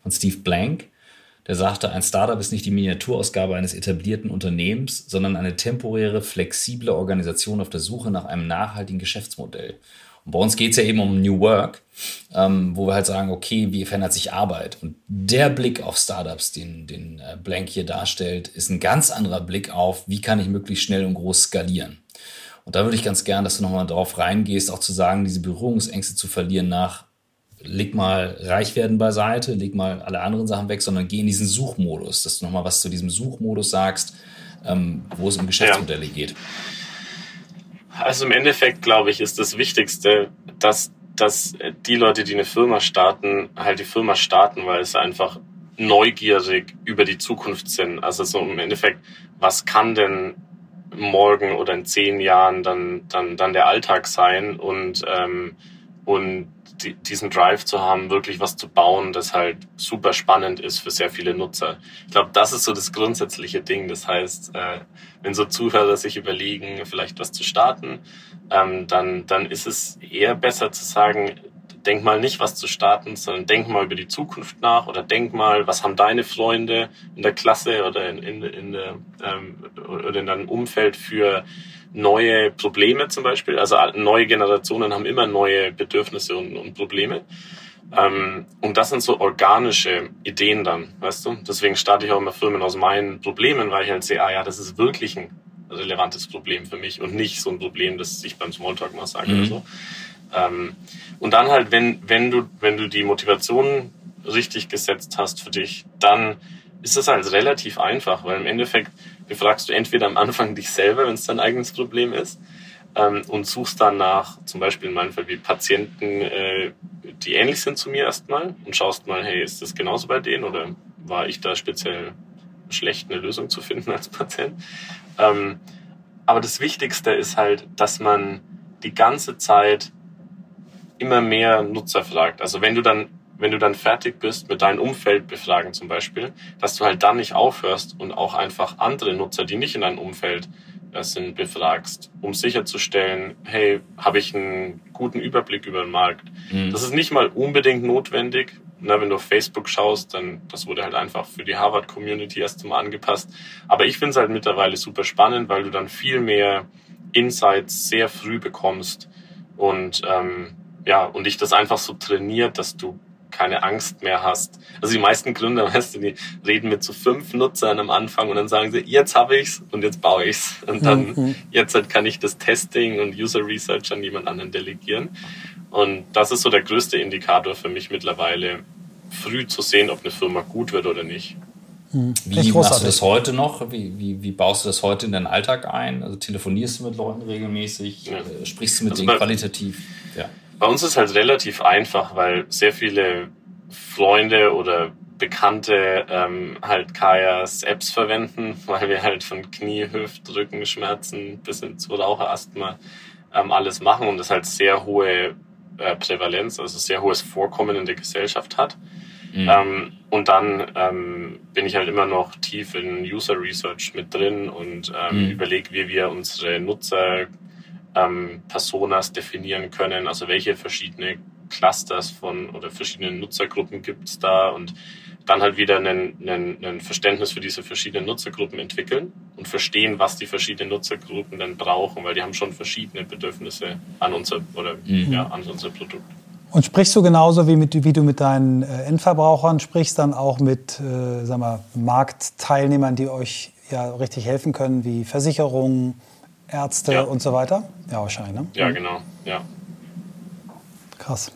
von Steve Blank, der sagte, ein Startup ist nicht die Miniaturausgabe eines etablierten Unternehmens, sondern eine temporäre, flexible Organisation auf der Suche nach einem nachhaltigen Geschäftsmodell. Und bei uns geht es ja eben um New Work, ähm, wo wir halt sagen, okay, wie verändert sich Arbeit? Und der Blick auf Startups, den, den äh, Blank hier darstellt, ist ein ganz anderer Blick auf, wie kann ich möglichst schnell und groß skalieren. Und da würde ich ganz gern, dass du nochmal drauf reingehst, auch zu sagen, diese Berührungsängste zu verlieren nach, leg mal reich werden beiseite, leg mal alle anderen Sachen weg, sondern geh in diesen Suchmodus, dass du nochmal was zu diesem Suchmodus sagst, ähm, wo es um Geschäftsmodelle ja. geht. Also im Endeffekt, glaube ich, ist das Wichtigste, dass, dass die Leute, die eine Firma starten, halt die Firma starten, weil es einfach neugierig über die Zukunft sind. Also so im Endeffekt, was kann denn morgen oder in zehn Jahren dann, dann, dann der Alltag sein und, ähm, und die, diesen Drive zu haben, wirklich was zu bauen, das halt super spannend ist für sehr viele Nutzer. Ich glaube, das ist so das grundsätzliche Ding. Das heißt, äh, wenn so Zuhörer sich überlegen, vielleicht was zu starten, ähm, dann, dann ist es eher besser zu sagen, denk mal nicht, was zu starten, sondern denk mal über die Zukunft nach oder denk mal, was haben deine Freunde in der Klasse oder in, in, in, der, ähm, oder in deinem Umfeld für neue Probleme zum Beispiel. Also neue Generationen haben immer neue Bedürfnisse und, und Probleme. Ähm, und das sind so organische Ideen dann, weißt du? Deswegen starte ich auch immer Firmen aus meinen Problemen, weil ich halt sehe, ah ja, das ist wirklich ein relevantes Problem für mich und nicht so ein Problem, das ich beim Smalltalk mal sage mhm. oder so. Ähm, und dann halt, wenn, wenn du, wenn du die Motivation richtig gesetzt hast für dich, dann ist das halt relativ einfach, weil im Endeffekt befragst du entweder am Anfang dich selber, wenn es dein eigenes Problem ist, ähm, und suchst dann nach, zum Beispiel in meinem Fall wie Patienten, äh, die ähnlich sind zu mir erstmal und schaust mal, hey, ist das genauso bei denen oder war ich da speziell schlecht, eine Lösung zu finden als Patient? Ähm, aber das Wichtigste ist halt, dass man die ganze Zeit immer mehr Nutzer fragt. Also wenn du dann, wenn du dann fertig bist mit deinem Umfeld befragen zum Beispiel, dass du halt dann nicht aufhörst und auch einfach andere Nutzer, die nicht in deinem Umfeld äh, sind, befragst, um sicherzustellen, hey, habe ich einen guten Überblick über den Markt. Mhm. Das ist nicht mal unbedingt notwendig. Na, wenn du auf Facebook schaust, dann das wurde halt einfach für die Harvard-Community erst mal angepasst. Aber ich finde es halt mittlerweile super spannend, weil du dann viel mehr Insights sehr früh bekommst und ähm, ja, und dich das einfach so trainiert, dass du keine Angst mehr hast. Also die meisten Gründer, weißt du, die reden mit so fünf Nutzern am Anfang und dann sagen sie, jetzt habe ich's und jetzt baue ich's. Und dann, mhm. jetzt halt kann ich das Testing und User Research an jemand anderen delegieren. Und das ist so der größte Indikator für mich mittlerweile, früh zu sehen, ob eine Firma gut wird oder nicht. Mhm. Wie machst du das heute noch? Wie, wie, wie baust du das heute in deinen Alltag ein? Also telefonierst du mit Leuten regelmäßig? Ja. Äh, sprichst du mit also denen qualitativ? Ja. Bei uns ist halt relativ einfach, weil sehr viele Freunde oder Bekannte ähm, halt Kajas Apps verwenden, weil wir halt von Knie, Hüft, Rückenschmerzen bis hin zu Raucherasthma ähm, alles machen und das halt sehr hohe äh, Prävalenz, also sehr hohes Vorkommen in der Gesellschaft hat. Mhm. Ähm, und dann ähm, bin ich halt immer noch tief in User Research mit drin und ähm, mhm. überlege, wie wir unsere Nutzer ähm, Personas definieren können, also welche verschiedene Clusters von oder verschiedene Nutzergruppen gibt es da und dann halt wieder ein, Verständnis für diese verschiedenen Nutzergruppen entwickeln und verstehen, was die verschiedenen Nutzergruppen dann brauchen, weil die haben schon verschiedene Bedürfnisse an unser oder mhm. ja, an unser Produkt. Und sprichst du genauso wie, mit, wie du mit deinen äh, Endverbrauchern sprichst, dann auch mit äh, sag mal, Marktteilnehmern, die euch ja richtig helfen können, wie Versicherungen, Ärzte ja. und so weiter? Ja, wahrscheinlich, ne? Ja, genau, ja. Krass.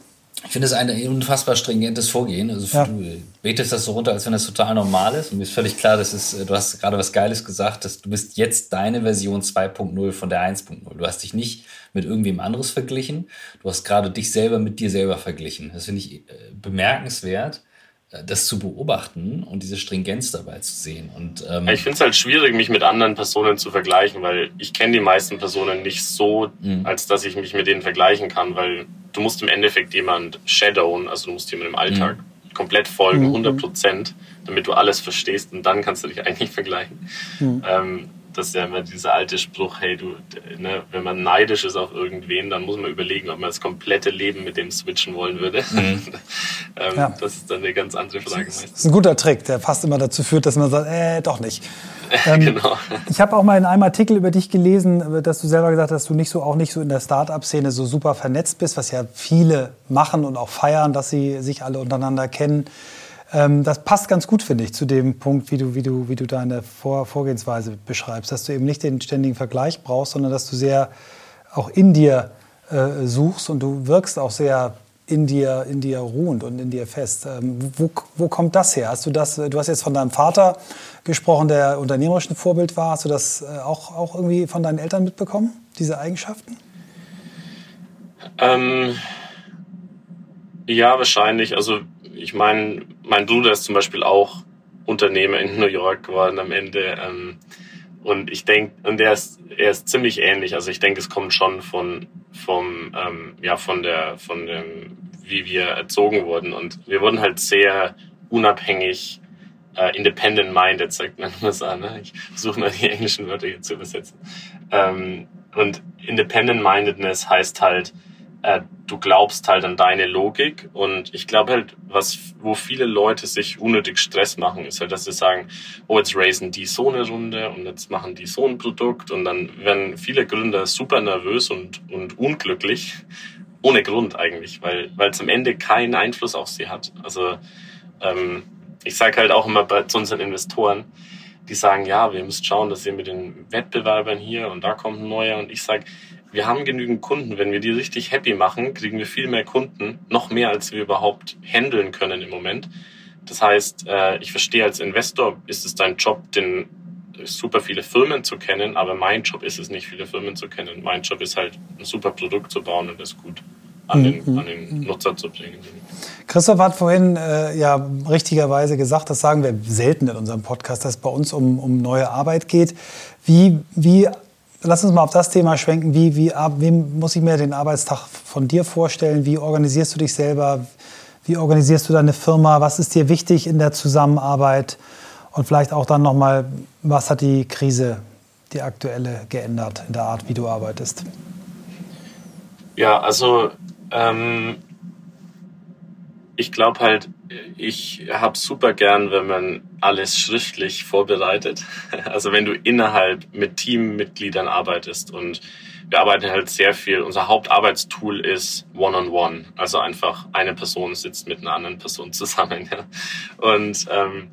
Ich finde es ein unfassbar stringentes Vorgehen. Also ja. du betest das so runter, als wenn das total normal ist. Und mir ist völlig klar, dass es, du hast gerade was Geiles gesagt, dass du bist jetzt deine Version 2.0 von der 1.0. Du hast dich nicht mit irgendwem anderes verglichen. Du hast gerade dich selber mit dir selber verglichen. Das finde ich äh, bemerkenswert das zu beobachten und diese Stringenz dabei zu sehen. Und, ähm ich finde es halt schwierig, mich mit anderen Personen zu vergleichen, weil ich kenne die meisten Personen nicht so, mhm. als dass ich mich mit denen vergleichen kann, weil du musst im Endeffekt jemand shadowen, also du musst jemandem im Alltag mhm. komplett folgen, 100 mhm. Prozent, damit du alles verstehst und dann kannst du dich eigentlich vergleichen. Mhm. Ähm, das ist ja immer dieser alte Spruch, hey du, ne, wenn man neidisch ist auf irgendwen, dann muss man überlegen, ob man das komplette Leben mit dem switchen wollen würde. Mhm. ähm, ja. Das ist dann eine ganz andere Frage. Das ist ein guter Trick, der fast immer dazu führt, dass man sagt, äh, doch nicht. Ähm, genau. Ich habe auch mal in einem Artikel über dich gelesen, dass du selber gesagt hast, dass du nicht so auch nicht so in der Start-up-Szene so super vernetzt bist, was ja viele machen und auch feiern, dass sie sich alle untereinander kennen. Ähm, das passt ganz gut, finde ich, zu dem Punkt, wie du, wie du, wie du deine Vor Vorgehensweise beschreibst, dass du eben nicht den ständigen Vergleich brauchst, sondern dass du sehr auch in dir äh, suchst und du wirkst auch sehr in dir, in dir ruhend und in dir fest. Ähm, wo, wo kommt das her? Hast du das, du hast jetzt von deinem Vater gesprochen, der unternehmerisch ein Vorbild war. Hast du das äh, auch, auch irgendwie von deinen Eltern mitbekommen, diese Eigenschaften? Ähm, ja, wahrscheinlich. Also ich meine, mein Bruder ist zum Beispiel auch Unternehmer in New York geworden am Ende. Ähm, und ich denke, und er ist, er ist ziemlich ähnlich. Also ich denke, es kommt schon von, vom, ähm, ja, von der, von dem, wie wir erzogen wurden. Und wir wurden halt sehr unabhängig, äh, independent minded, sagt man das an. Ne? Ich versuche mal die englischen Wörter hier zu übersetzen. Ähm, und independent mindedness heißt halt, äh, du glaubst halt an deine Logik. Und ich glaube halt, was, wo viele Leute sich unnötig Stress machen, ist halt, dass sie sagen, oh, jetzt raisen die so eine Runde und jetzt machen die so ein Produkt. Und dann werden viele Gründer super nervös und, und unglücklich, ohne Grund eigentlich, weil weil es am Ende keinen Einfluss auf sie hat. Also ähm, ich sage halt auch immer bei zu unseren Investoren, die sagen, ja, wir müssen schauen, dass ihr mit den Wettbewerbern hier und da kommt ein neuer. Und ich sage, wir haben genügend Kunden. Wenn wir die richtig happy machen, kriegen wir viel mehr Kunden, noch mehr als wir überhaupt handeln können im Moment. Das heißt, äh, ich verstehe als Investor, ist es dein Job, den super viele Firmen zu kennen, aber mein Job ist es nicht, viele Firmen zu kennen. Mein Job ist halt, ein super Produkt zu bauen und das gut an den, mhm. an den Nutzer zu bringen. Christoph hat vorhin äh, ja richtigerweise gesagt, das sagen wir selten in unserem Podcast, dass es bei uns um, um neue Arbeit geht. Wie, wie lass uns mal auf das Thema schwenken. Wie, wie, wie muss ich mir den Arbeitstag von dir vorstellen? Wie organisierst du dich selber? Wie organisierst du deine Firma? Was ist dir wichtig in der Zusammenarbeit? Und vielleicht auch dann nochmal, was hat die Krise, die aktuelle, geändert in der Art, wie du arbeitest? Ja, also ähm, ich glaube halt, ich habe super gern, wenn man alles schriftlich vorbereitet. Also wenn du innerhalb mit Teammitgliedern arbeitest und wir arbeiten halt sehr viel. Unser Hauptarbeitstool ist One-on-One. -on -one. Also einfach eine Person sitzt mit einer anderen Person zusammen. Ja. Und, ähm,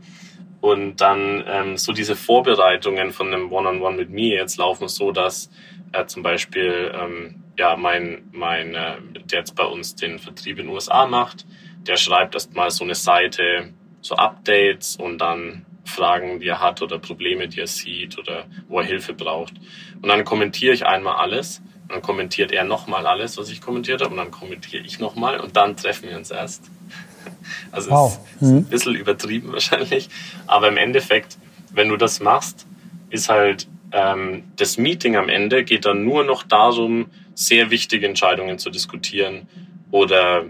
und dann ähm, so diese Vorbereitungen von einem One-on-One -on -one mit mir jetzt laufen so, dass äh, zum Beispiel ähm, ja mein, mein äh, der jetzt bei uns den Vertrieb in den USA macht, der schreibt erstmal so eine Seite, so Updates und dann Fragen, die er hat oder Probleme, die er sieht oder wo er Hilfe braucht. Und dann kommentiere ich einmal alles. Und dann kommentiert er nochmal alles, was ich kommentiert habe. Und dann kommentiere ich nochmal und dann treffen wir uns erst. Also wow. ist, ist ein mhm. bisschen übertrieben wahrscheinlich. Aber im Endeffekt, wenn du das machst, ist halt ähm, das Meeting am Ende geht dann nur noch darum, sehr wichtige Entscheidungen zu diskutieren oder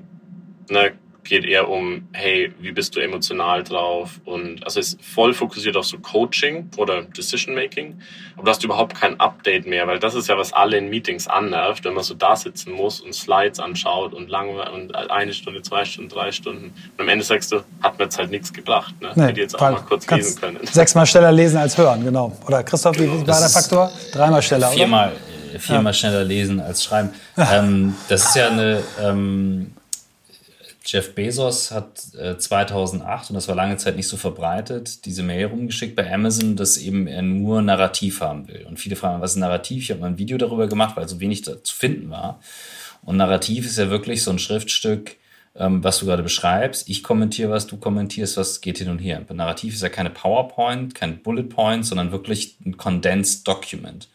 ne, geht eher um, hey, wie bist du emotional drauf? Und also ist voll fokussiert auf so Coaching oder Decision Making. Aber du hast überhaupt kein Update mehr, weil das ist ja, was alle in Meetings annervt, wenn man so da sitzen muss und Slides anschaut und lange und eine Stunde, zwei Stunden, drei Stunden. Und am Ende sagst du, hat mir jetzt halt nichts gebracht. Ne? Nee, Hätte jetzt auch mal kurz lesen können. Sechsmal schneller lesen als hören, genau. Oder Christoph, genau. wie war der Faktor? Dreimal schneller, viermal, oder? Viermal ja. schneller lesen als schreiben. ähm, das ist ja eine ähm, Jeff Bezos hat äh, 2008, und das war lange Zeit nicht so verbreitet, diese Mail rumgeschickt bei Amazon, dass eben er nur Narrativ haben will. Und viele fragen, was ist Narrativ? Ich habe mal ein Video darüber gemacht, weil so wenig zu finden war. Und Narrativ ist ja wirklich so ein Schriftstück, ähm, was du gerade beschreibst. Ich kommentiere was, du kommentierst was, geht hin und her. Ein Narrativ ist ja keine PowerPoint, kein Bullet Point, sondern wirklich ein Condensed Document.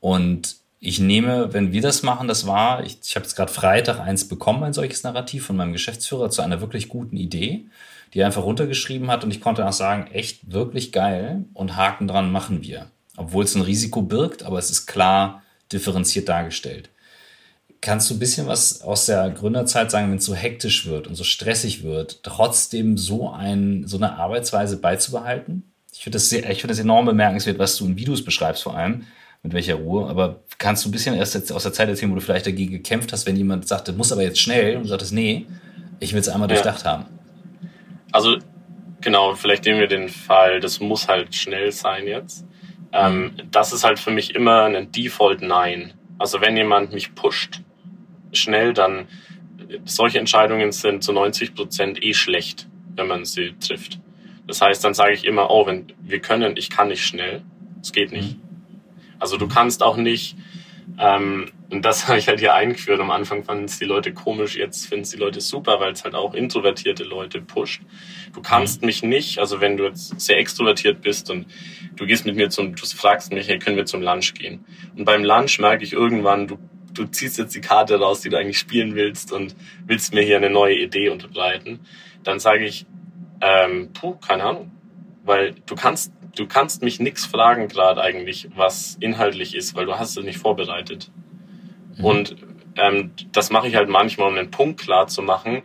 Und ich nehme, wenn wir das machen, das war, ich, ich habe jetzt gerade Freitag eins bekommen, ein solches Narrativ von meinem Geschäftsführer zu einer wirklich guten Idee, die er einfach runtergeschrieben hat und ich konnte auch sagen, echt wirklich geil und Haken dran machen wir. Obwohl es ein Risiko birgt, aber es ist klar differenziert dargestellt. Kannst du ein bisschen was aus der Gründerzeit sagen, wenn es so hektisch wird und so stressig wird, trotzdem so, ein, so eine Arbeitsweise beizubehalten? Ich finde das, finde das enorm bemerkenswert, was du in Videos beschreibst vor allem, mit welcher Ruhe. Aber kannst du ein bisschen erst jetzt aus der Zeit erzählen, wo du vielleicht dagegen gekämpft hast, wenn jemand sagte, muss aber jetzt schnell und du sagtest, nee, ich will es einmal ja. durchdacht haben? Also genau, vielleicht nehmen wir den Fall, das muss halt schnell sein jetzt. Ähm, mhm. das ist halt für mich immer ein Default Nein. Also wenn jemand mich pusht schnell, dann solche Entscheidungen sind zu 90 Prozent eh schlecht, wenn man sie trifft. Das heißt, dann sage ich immer, oh, wenn wir können, ich kann nicht schnell, es geht nicht. Mhm. Also du kannst auch nicht, ähm, und das habe ich halt hier eingeführt. Am Anfang fanden es die Leute komisch, jetzt finden es die Leute super, weil es halt auch introvertierte Leute pusht. Du kannst mhm. mich nicht, also wenn du jetzt sehr extrovertiert bist und du gehst mit mir zum, du fragst mich, hey, können wir zum Lunch gehen? Und beim Lunch merke ich irgendwann, du, du ziehst jetzt die Karte raus, die du eigentlich spielen willst und willst mir hier eine neue Idee unterbreiten. Dann sage ich, ähm, puh, keine Ahnung. Weil du kannst du kannst mich nichts fragen gerade eigentlich, was inhaltlich ist, weil du hast es nicht vorbereitet. Mhm. Und ähm, das mache ich halt manchmal, um einen Punkt klar zu machen,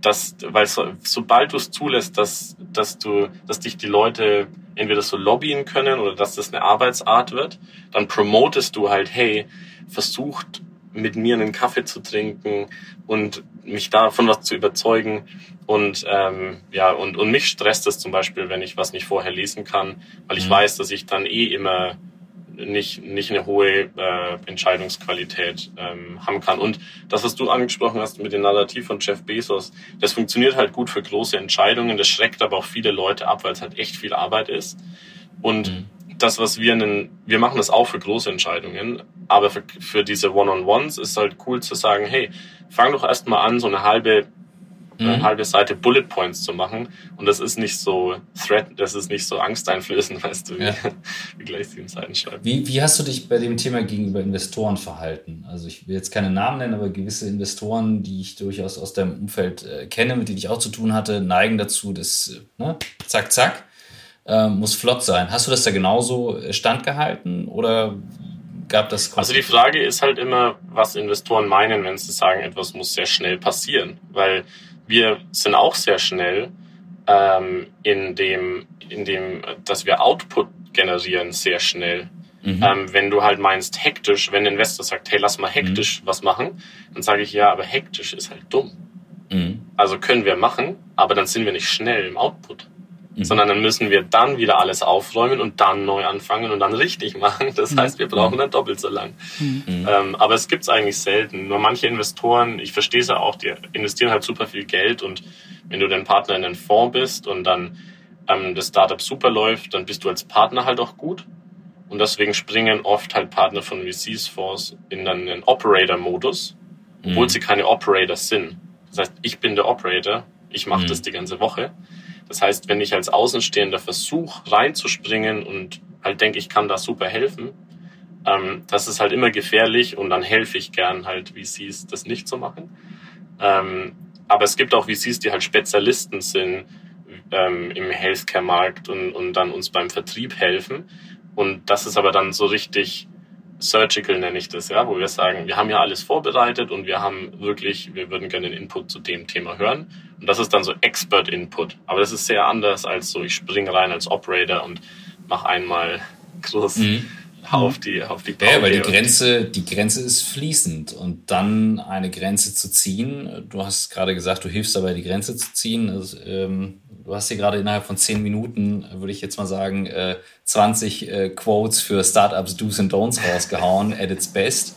dass, weil so, sobald du es zulässt, dass, dass du, dass dich die Leute entweder so lobbyen können oder dass das eine Arbeitsart wird, dann promotest du halt, hey, versucht mit mir einen Kaffee zu trinken und mich davon was zu überzeugen. Und ähm, ja, und, und mich stresst es zum Beispiel, wenn ich was nicht vorher lesen kann, weil ich mhm. weiß, dass ich dann eh immer nicht, nicht eine hohe äh, Entscheidungsqualität ähm, haben kann. Und das, was du angesprochen hast mit dem Narrativ von Jeff Bezos, das funktioniert halt gut für große Entscheidungen. Das schreckt aber auch viele Leute ab, weil es halt echt viel Arbeit ist. Und mhm. Das, was wir nennen, wir machen das auch für große Entscheidungen, aber für, für diese One-on-Ones ist halt cool zu sagen, hey, fang doch erstmal an, so eine halbe eine mhm. halbe Seite Bullet Points zu machen. Und das ist nicht so Threat, das ist nicht so angsteinflößend, weißt du, wie, ja. wie gleich sieben Seiten schreiben. Wie, wie hast du dich bei dem Thema gegenüber Investoren verhalten? Also ich will jetzt keine Namen nennen, aber gewisse Investoren, die ich durchaus aus deinem Umfeld äh, kenne, mit denen ich auch zu tun hatte, neigen dazu, dass ne, zack, zack, äh, muss flott sein. Hast du das da genauso standgehalten oder gab das? Also die Frage ist halt immer, was Investoren meinen, wenn sie sagen, etwas muss sehr schnell passieren, weil wir sind auch sehr schnell ähm, in, dem, in dem, dass wir Output generieren, sehr schnell. Mhm. Ähm, wenn du halt meinst hektisch, wenn ein Investor sagt, hey, lass mal hektisch mhm. was machen, dann sage ich, ja, aber hektisch ist halt dumm. Mhm. Also können wir machen, aber dann sind wir nicht schnell im Output. Mhm. Sondern dann müssen wir dann wieder alles aufräumen und dann neu anfangen und dann richtig machen. Das mhm. heißt, wir brauchen dann doppelt so lang. Mhm. Ähm, aber es gibt es eigentlich selten. Nur manche Investoren, ich verstehe es ja auch, die investieren halt super viel Geld und wenn du dann Partner in einem Fonds bist und dann ähm, das Startup super läuft, dann bist du als Partner halt auch gut. Und deswegen springen oft halt Partner von VCs Fonds in dann einen Operator-Modus, obwohl mhm. sie keine Operators sind. Das heißt, ich bin der Operator, ich mache mhm. das die ganze Woche. Das heißt, wenn ich als Außenstehender versuche, reinzuspringen und halt denke, ich kann da super helfen, ähm, das ist halt immer gefährlich und dann helfe ich gern halt VCs, das nicht zu machen. Ähm, aber es gibt auch VCs, die halt Spezialisten sind ähm, im Healthcare-Markt und, und dann uns beim Vertrieb helfen. Und das ist aber dann so richtig surgical nenne ich das, ja, wo wir sagen, wir haben ja alles vorbereitet und wir haben wirklich, wir würden gerne den Input zu dem Thema hören. Und das ist dann so Expert Input. Aber das ist sehr anders als so, ich springe rein als Operator und mache einmal groß mhm. auf die, auf die Ja, weil die Grenze, die Grenze ist fließend und dann eine Grenze zu ziehen. Du hast gerade gesagt, du hilfst dabei, die Grenze zu ziehen. Also, ähm, du hast hier gerade innerhalb von zehn Minuten, würde ich jetzt mal sagen, äh, 20 äh, Quotes für Startups Do's and Don'ts rausgehauen, at its best.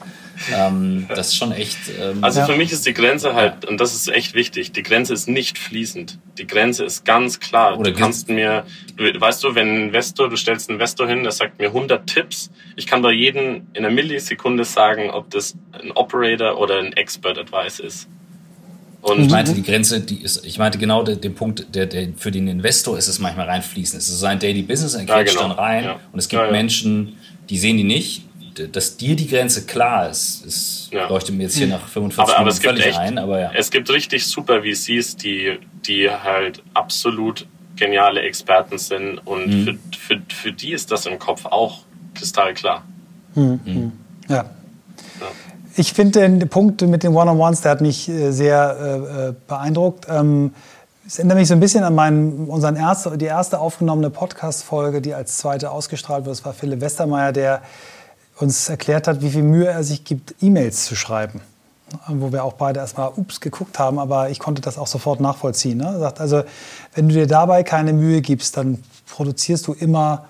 Ähm, das ist schon echt. Ähm, also für mich ist die Grenze halt, und das ist echt wichtig, die Grenze ist nicht fließend. Die Grenze ist ganz klar. Oder du kannst mir, du, weißt du, wenn ein Investor, du stellst einen Investor hin, der sagt mir 100 Tipps, ich kann bei jedem in einer Millisekunde sagen, ob das ein Operator oder ein Expert Advice ist. Und ich meinte die Grenze, die ist, ich meinte genau den, den Punkt, der, der für den Investor ist es manchmal reinfließen. Es ist sein Daily Business, er ja, genau. dann rein ja. und es gibt ja, ja. Menschen, die sehen die nicht. Dass dir die Grenze klar ist, ist ja. leuchtet mir jetzt hier nach 45 aber, aber Minuten völlig echt, ein. Aber ja. Es gibt richtig super VCs, die, die halt absolut geniale Experten sind und mhm. für, für, für die ist das im Kopf auch kristallklar. Mhm. Mhm. Ja, ich finde den Punkt mit den One-on-Ones, der hat mich äh, sehr äh, äh, beeindruckt. Ähm, es erinnert mich so ein bisschen an meinen, unseren erste, die erste aufgenommene Podcast-Folge, die als zweite ausgestrahlt wird. Das war Philipp Westermeier, der uns erklärt hat, wie viel Mühe er sich gibt, E-Mails zu schreiben. Wo wir auch beide erstmal ups geguckt haben, aber ich konnte das auch sofort nachvollziehen. Ne? Er sagt also, wenn du dir dabei keine Mühe gibst, dann produzierst du immer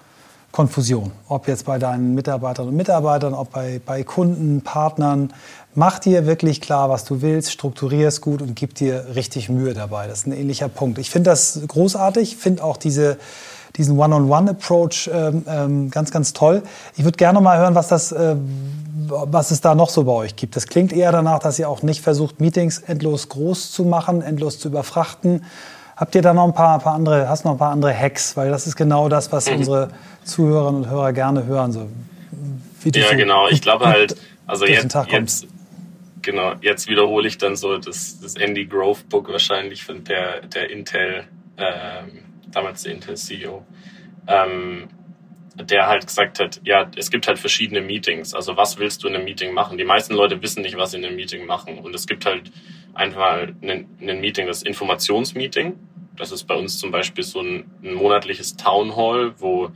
Konfusion. Ob jetzt bei deinen Mitarbeiterinnen und Mitarbeitern, ob bei, bei Kunden, Partnern. Mach dir wirklich klar, was du willst, strukturier es gut und gib dir richtig Mühe dabei. Das ist ein ähnlicher Punkt. Ich finde das großartig, finde auch diese, diesen One-on-One-Approach ähm, ähm, ganz, ganz toll. Ich würde gerne mal hören, was, das, äh, was es da noch so bei euch gibt. Das klingt eher danach, dass ihr auch nicht versucht, Meetings endlos groß zu machen, endlos zu überfrachten. Habt ihr da noch ein paar, paar andere, hast noch ein paar andere Hacks? Weil das ist genau das, was mhm. unsere Zuhörerinnen und Hörer gerne hören. So, ja, so genau. Ich glaube halt, also jetzt, jetzt, genau, jetzt wiederhole ich dann so das, das Andy Grove Book wahrscheinlich von der, der Intel, ähm, damals der Intel CEO. ähm, der halt gesagt hat, ja, es gibt halt verschiedene Meetings. Also was willst du in einem Meeting machen? Die meisten Leute wissen nicht, was sie in einem Meeting machen. Und es gibt halt einfach ein, ein Meeting, das Informationsmeeting. Das ist bei uns zum Beispiel so ein, ein monatliches Town Hall, wo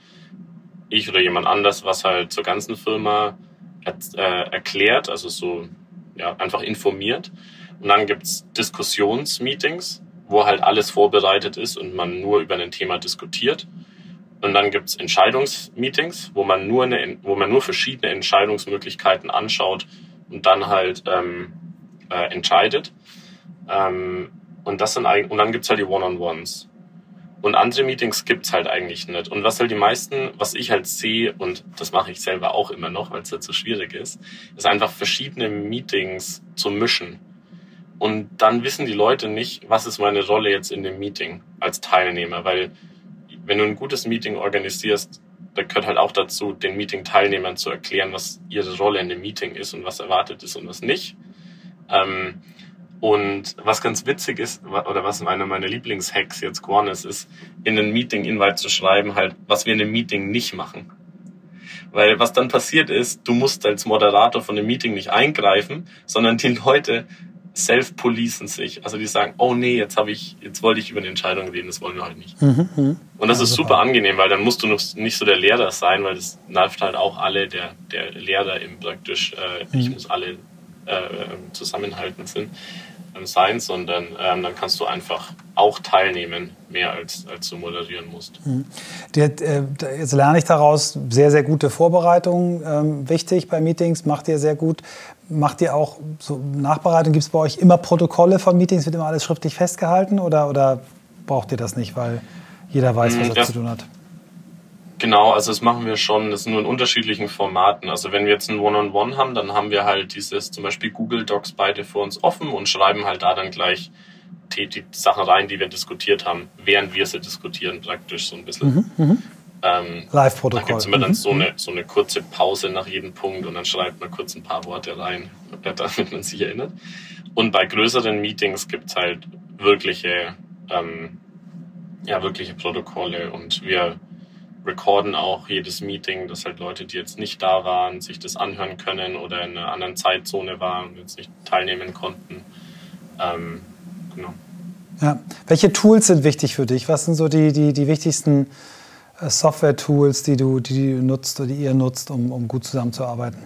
ich oder jemand anders was halt zur ganzen Firma äh, erklärt, also so ja, einfach informiert. Und dann gibt's Diskussionsmeetings, wo halt alles vorbereitet ist und man nur über ein Thema diskutiert. Und dann gibt's Entscheidungsmeetings, wo man nur eine, wo man nur verschiedene Entscheidungsmöglichkeiten anschaut und dann halt ähm, äh, entscheidet. Ähm, und das sind eigentlich, und dann gibt's halt die One-on-Ones. Und andere Meetings gibt's halt eigentlich nicht. Und was halt die meisten, was ich halt sehe, und das mache ich selber auch immer noch, weil es halt so schwierig ist, ist einfach verschiedene Meetings zu mischen. Und dann wissen die Leute nicht, was ist meine Rolle jetzt in dem Meeting als Teilnehmer, weil wenn du ein gutes Meeting organisierst, da gehört halt auch dazu, den Meeting-Teilnehmern zu erklären, was ihre Rolle in dem Meeting ist und was erwartet ist und was nicht. Ähm, und was ganz witzig ist, oder was einer meiner Lieblingshacks jetzt geworden ist, ist, in einen Meeting-Invite zu schreiben, halt, was wir in einem Meeting nicht machen. Weil was dann passiert ist, du musst als Moderator von dem Meeting nicht eingreifen, sondern die Leute self-policen sich. Also die sagen, oh nee, jetzt habe ich, jetzt wollte ich über eine Entscheidung reden, das wollen wir halt nicht. Mhm, mh. Und das ja, ist super angenehm, weil dann musst du nicht so der Lehrer sein, weil das nervt halt auch alle, der, der Lehrer im praktisch, äh, mhm. ich muss alle äh, zusammenhalten sind sein, sondern ähm, dann kannst du einfach auch teilnehmen, mehr als, als du moderieren musst. Mhm. Äh, jetzt lerne ich daraus sehr, sehr gute Vorbereitung. Ähm, wichtig bei Meetings, macht ihr sehr gut. Macht ihr auch so Nachbereitung? Gibt es bei euch immer Protokolle von Meetings? Wird immer alles schriftlich festgehalten oder, oder braucht ihr das nicht, weil jeder weiß, was hm, er zu tun hat? Genau, also das machen wir schon, das ist nur in unterschiedlichen Formaten. Also wenn wir jetzt ein One-on-One -on -One haben, dann haben wir halt dieses zum Beispiel Google Docs beide für uns offen und schreiben halt da dann gleich die, die Sachen rein, die wir diskutiert haben, während wir sie diskutieren, praktisch so ein bisschen. Mhm, mhm. Ähm, Live-Protokoll. Da gibt es immer dann mhm, so, eine, so eine kurze Pause nach jedem Punkt und dann schreibt man kurz ein paar Worte rein, damit man sich erinnert. Und bei größeren Meetings gibt es halt wirkliche, ähm, ja, wirkliche Protokolle und wir recorden auch jedes Meeting, dass halt Leute, die jetzt nicht da waren, sich das anhören können oder in einer anderen Zeitzone waren und jetzt nicht teilnehmen konnten. Ähm, genau. Ja. Welche Tools sind wichtig für dich? Was sind so die, die, die wichtigsten äh, Software-Tools, die du, die du nutzt oder die ihr nutzt, um, um gut zusammenzuarbeiten?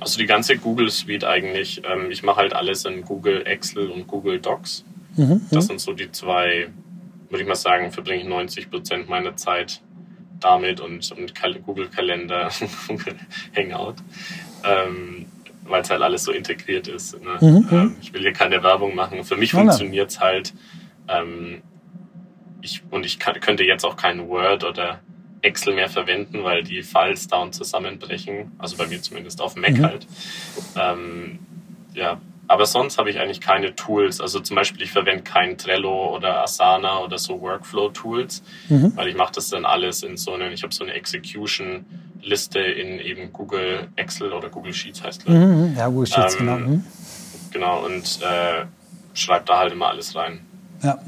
Also die ganze Google Suite eigentlich. Ähm, ich mache halt alles in Google Excel und Google Docs. Mhm, das mhm. sind so die zwei, würde ich mal sagen, verbringe ich 90 Prozent meiner Zeit damit und, und Google Kalender, Google Hangout, ähm, weil es halt alles so integriert ist. Ne? Mhm, mhm, ähm, ich will hier keine Werbung machen. Für mich funktioniert es halt. Ähm, ich, und ich kann, könnte jetzt auch kein Word oder Excel mehr verwenden, weil die Files down zusammenbrechen. Also bei mir zumindest auf Mac mhm. halt. Ähm, ja, aber sonst habe ich eigentlich keine Tools. Also zum Beispiel, ich verwende kein Trello oder Asana oder so Workflow-Tools, mhm. weil ich mache das dann alles in so eine, ich habe so eine Execution-Liste in eben Google Excel oder Google Sheets heißt das. Mhm. Ja, Google Sheets, ähm, genau. Mhm. Genau, und äh, schreibe da halt immer alles rein. Ja.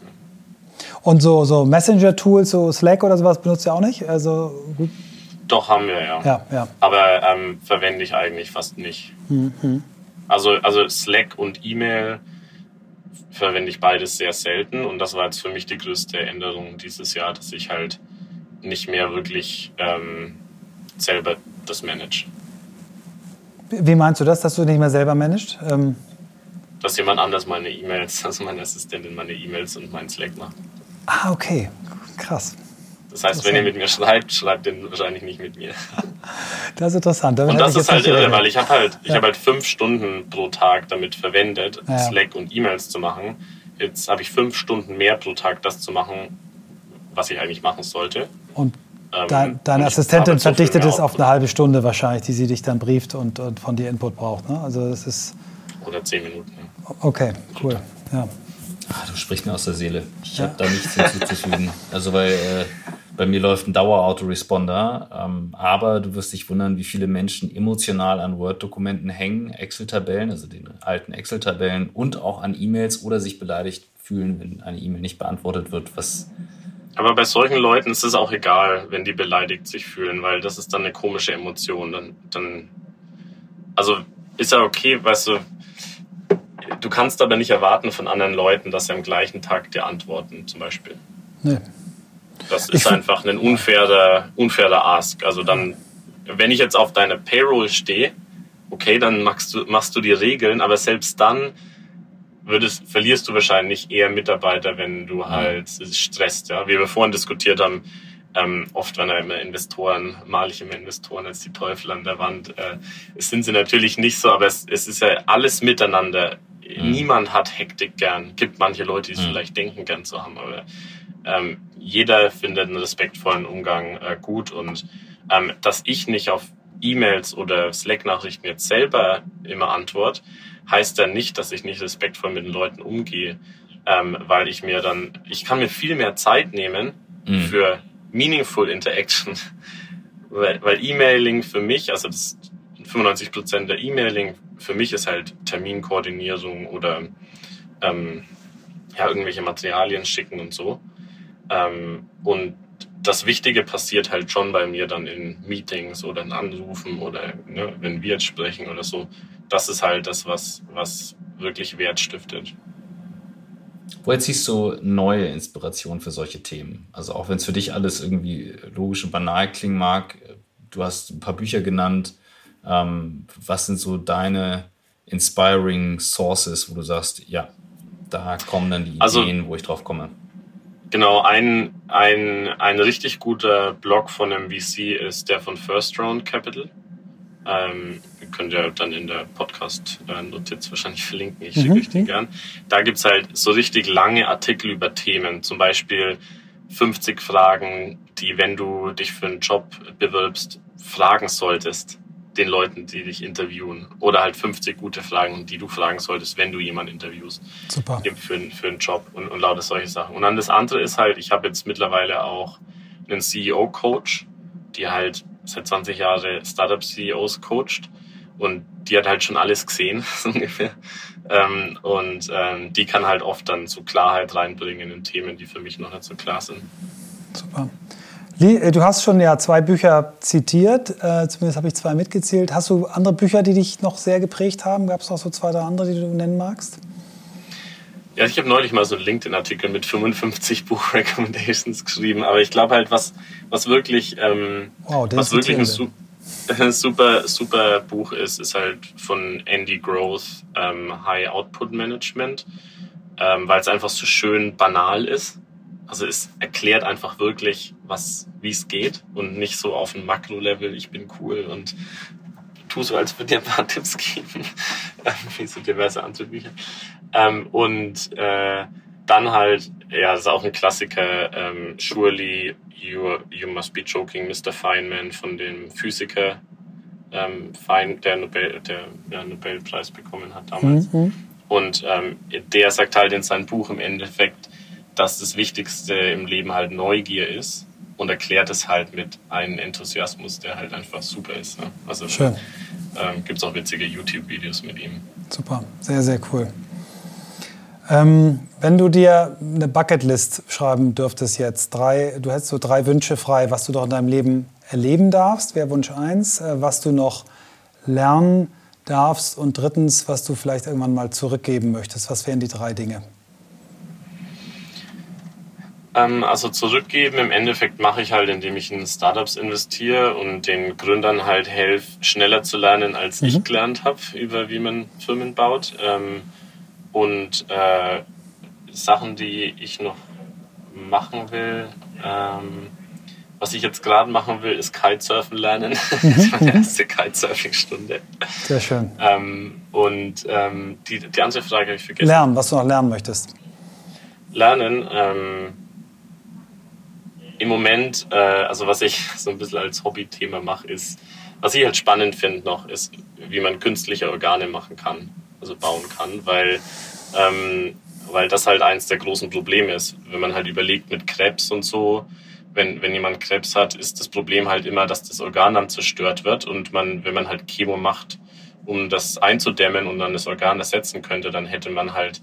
Und so, so Messenger-Tools, so Slack oder sowas benutzt ihr auch nicht? Also gut. Doch, haben wir, ja. ja, ja. Aber ähm, verwende ich eigentlich fast nicht. Mhm. Also, also Slack und E-Mail verwende ich beides sehr selten und das war jetzt für mich die größte Änderung dieses Jahr, dass ich halt nicht mehr wirklich ähm, selber das manage. Wie meinst du das, dass du nicht mehr selber managst? Ähm dass jemand anders meine E-Mails, also meine Assistentin meine E-Mails und meinen Slack macht. Ah, okay. Krass. Das heißt, wenn ihr mit mir schreibt, schreibt ihr wahrscheinlich nicht mit mir. Das ist interessant. Damit und das ist halt irre, weil ich habe halt, ich ja. habe halt fünf Stunden pro Tag damit verwendet, ja. Slack und E-Mails zu machen. Jetzt habe ich fünf Stunden mehr pro Tag, das zu machen, was ich eigentlich machen sollte. Und ähm, dein, deine Assistentin verdichtet es auf eine halbe Stunde wahrscheinlich, die sie dich dann brieft und, und von dir Input braucht. Ne? Also das ist oder zehn Minuten. Okay, cool. Ja. Ach, du sprichst mir aus der Seele. Ich ja. habe da nichts hinzuzufügen. Also weil äh, bei mir läuft ein Dauerautoresponder, ähm, aber du wirst dich wundern, wie viele Menschen emotional an Word-Dokumenten hängen, Excel-Tabellen, also den alten Excel-Tabellen und auch an E-Mails oder sich beleidigt fühlen, wenn eine E-Mail nicht beantwortet wird, was Aber bei solchen Leuten ist es auch egal, wenn die beleidigt sich fühlen, weil das ist dann eine komische Emotion. Dann, dann, also ist ja okay, weißt du, du kannst aber nicht erwarten von anderen Leuten, dass sie am gleichen Tag dir antworten, zum Beispiel. Nee. Das ist ich einfach ein unfairer, unfairer Ask. Also dann, wenn ich jetzt auf deiner Payroll stehe, okay, dann machst du, machst du die Regeln, aber selbst dann würdest, verlierst du wahrscheinlich eher Mitarbeiter, wenn du halt stresst. Ja? Wie wir vorhin diskutiert haben, ähm, oft, wenn er immer Investoren, male ich immer Investoren als die Teufel an der Wand. Äh, es sind sie natürlich nicht so, aber es, es ist ja alles miteinander. Mhm. Niemand hat Hektik gern. Gibt manche Leute, die es mhm. vielleicht denken, gern zu haben, aber ähm, jeder findet einen respektvollen Umgang äh, gut und ähm, dass ich nicht auf E-Mails oder Slack-Nachrichten jetzt selber immer antworte, heißt dann nicht, dass ich nicht respektvoll mit den Leuten umgehe, ähm, weil ich mir dann, ich kann mir viel mehr Zeit nehmen mhm. für meaningful Interaction, weil, weil E-Mailing für mich, also das 95 Prozent der E-Mailing für mich ist halt Terminkoordinierung oder ähm, ja irgendwelche Materialien schicken und so. Ähm, und das Wichtige passiert halt schon bei mir dann in Meetings oder in Anrufen oder ne, wenn wir jetzt sprechen oder so. Das ist halt das, was, was wirklich Wert stiftet. Woher ziehst du neue Inspiration für solche Themen? Also auch wenn es für dich alles irgendwie logisch und banal klingen mag, du hast ein paar Bücher genannt. Ähm, was sind so deine inspiring Sources, wo du sagst, ja, da kommen dann die also, Ideen, wo ich drauf komme? Genau, ein, ein, ein richtig guter Blog von einem VC ist der von First Round Capital. Ähm, könnt ihr dann in der Podcast-Notiz wahrscheinlich verlinken. Ich schicke mhm. euch den gern. Da gibt es halt so richtig lange Artikel über Themen. Zum Beispiel 50 Fragen, die, wenn du dich für einen Job bewirbst, fragen solltest den Leuten, die dich interviewen. Oder halt 50 gute Fragen, die du fragen solltest, wenn du jemanden interviewst. Super. Für, für einen Job und, und lauter solche Sachen. Und dann das andere ist halt, ich habe jetzt mittlerweile auch einen CEO-Coach, die halt seit 20 Jahren Startup-CEOs coacht. Und die hat halt schon alles gesehen, so ungefähr. Ähm, und ähm, die kann halt oft dann so Klarheit reinbringen in Themen, die für mich noch nicht so klar sind. Super. Äh, du hast schon ja zwei Bücher zitiert, äh, zumindest habe ich zwei mitgezählt. Hast du andere Bücher, die dich noch sehr geprägt haben? Gab es noch so zwei, drei andere, die du nennen magst? Ja, ich habe neulich mal so einen LinkedIn-Artikel mit 55 Buch-Recommendations geschrieben, aber ich glaube halt, was, was wirklich, ähm, wow, was wirklich ein su super, super Buch ist, ist halt von Andy Growth ähm, High Output Management, ähm, weil es einfach so schön banal ist also es erklärt einfach wirklich, was, wie es geht und nicht so auf ein Makro-Level, ich bin cool und tu so, als würde dir ein paar Tipps geben, wie so diverse andere Bücher. Ähm, und äh, dann halt, ja, das ist auch ein Klassiker, ähm, Surely you, you Must Be Joking, Mr. Feynman von dem Physiker, ähm, Fein, der, Nobel, der ja, Nobelpreis bekommen hat damals. Mhm. Und ähm, der sagt halt in seinem Buch im Endeffekt, dass das Wichtigste im Leben halt Neugier ist und erklärt es halt mit einem Enthusiasmus, der halt einfach super ist. Ne? Also Schön. Ähm, gibt es auch witzige YouTube-Videos mit ihm. Super, sehr, sehr cool. Ähm, wenn du dir eine Bucketlist schreiben dürftest jetzt, drei, du hättest so drei Wünsche frei, was du doch in deinem Leben erleben darfst, wäre Wunsch eins, äh, was du noch lernen darfst und drittens, was du vielleicht irgendwann mal zurückgeben möchtest. Was wären die drei Dinge? Ähm, also zurückgeben im Endeffekt mache ich halt, indem ich in Startups investiere und den Gründern halt helfe, schneller zu lernen, als mhm. ich gelernt habe, über wie man Firmen baut. Ähm, und äh, Sachen, die ich noch machen will, ähm, was ich jetzt gerade machen will, ist Kitesurfen lernen. Mhm. das ist meine mhm. erste Kitesurfing-Stunde. Sehr schön. Ähm, und ähm, die, die andere Frage habe ich vergessen. Lernen, was du noch lernen möchtest. Lernen, ähm, im Moment, äh, also was ich so ein bisschen als Hobbythema mache, ist, was ich halt spannend finde noch, ist, wie man künstliche Organe machen kann, also bauen kann, weil, ähm, weil das halt eins der großen Probleme ist. Wenn man halt überlegt mit Krebs und so, wenn, wenn jemand Krebs hat, ist das Problem halt immer, dass das Organ dann zerstört wird und man, wenn man halt Chemo macht, um das einzudämmen und dann das Organ ersetzen könnte, dann hätte man halt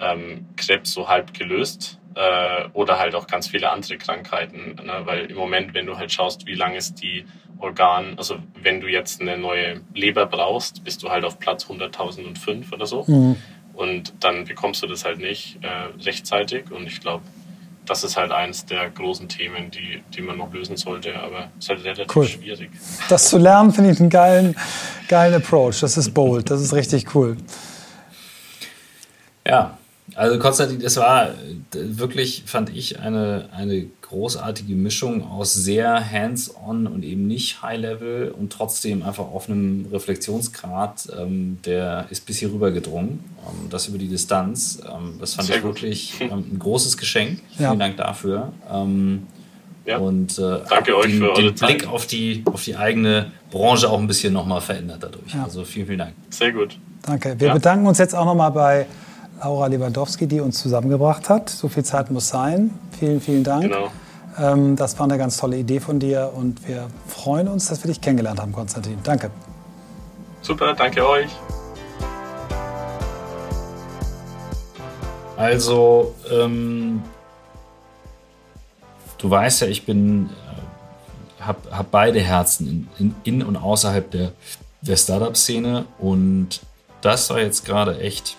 ähm, Krebs so halb gelöst äh, oder halt auch ganz viele andere Krankheiten. Ne? Weil im Moment, wenn du halt schaust, wie lang ist die Organ, also wenn du jetzt eine neue Leber brauchst, bist du halt auf Platz 100.005 oder so. Mhm. Und dann bekommst du das halt nicht äh, rechtzeitig. Und ich glaube, das ist halt eines der großen Themen, die, die man noch lösen sollte, aber es ist halt relativ cool. schwierig. Das zu lernen, finde ich einen geilen, geilen Approach. Das ist bold, das ist richtig cool. Ja, also Konstantin, es war wirklich, fand ich, eine, eine großartige Mischung aus sehr hands-on und eben nicht high-level und trotzdem einfach auf einem Reflexionsgrad, ähm, der ist bis hier rüber gedrungen. Ähm, das über die Distanz. Ähm, das fand sehr ich gut. wirklich ähm, ein großes Geschenk. Ja. Vielen Dank dafür. Ähm, ja. Und äh, Danke euch den, für den Blick auf die, auf die eigene Branche auch ein bisschen nochmal verändert dadurch. Ja. Also vielen, vielen Dank. Sehr gut. Danke. Wir bedanken uns jetzt auch nochmal bei Laura Lewandowski, die uns zusammengebracht hat. So viel Zeit muss sein. Vielen, vielen Dank. Genau. Ähm, das war eine ganz tolle Idee von dir und wir freuen uns, dass wir dich kennengelernt haben, Konstantin. Danke. Super, danke euch. Also, ähm, du weißt ja, ich bin, äh, habe hab beide Herzen in, in, in und außerhalb der, der Startup-Szene und das war jetzt gerade echt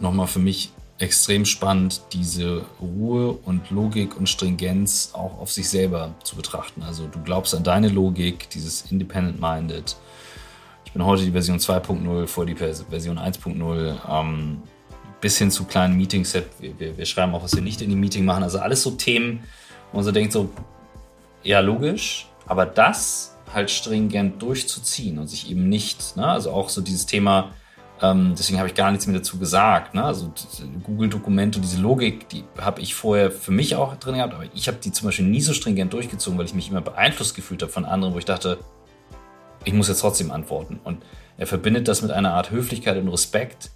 nochmal für mich extrem spannend, diese Ruhe und Logik und Stringenz auch auf sich selber zu betrachten. Also du glaubst an deine Logik, dieses Independent-Minded. Ich bin heute die Version 2.0, vor die Version 1.0, ähm, bis hin zu kleinen Meetings. Wir, wir, wir, schreiben auch, was wir nicht in die Meeting machen. Also alles so Themen, wo man so denkt, so, ja, logisch, aber das halt stringent durchzuziehen und sich eben nicht, ne? also auch so dieses Thema, ähm, deswegen habe ich gar nichts mehr dazu gesagt. Ne? Also Google-Dokumente, diese Logik, die habe ich vorher für mich auch drin gehabt, aber ich habe die zum Beispiel nie so stringent durchgezogen, weil ich mich immer beeinflusst gefühlt habe von anderen, wo ich dachte, ich muss jetzt trotzdem antworten. Und er verbindet das mit einer Art Höflichkeit und Respekt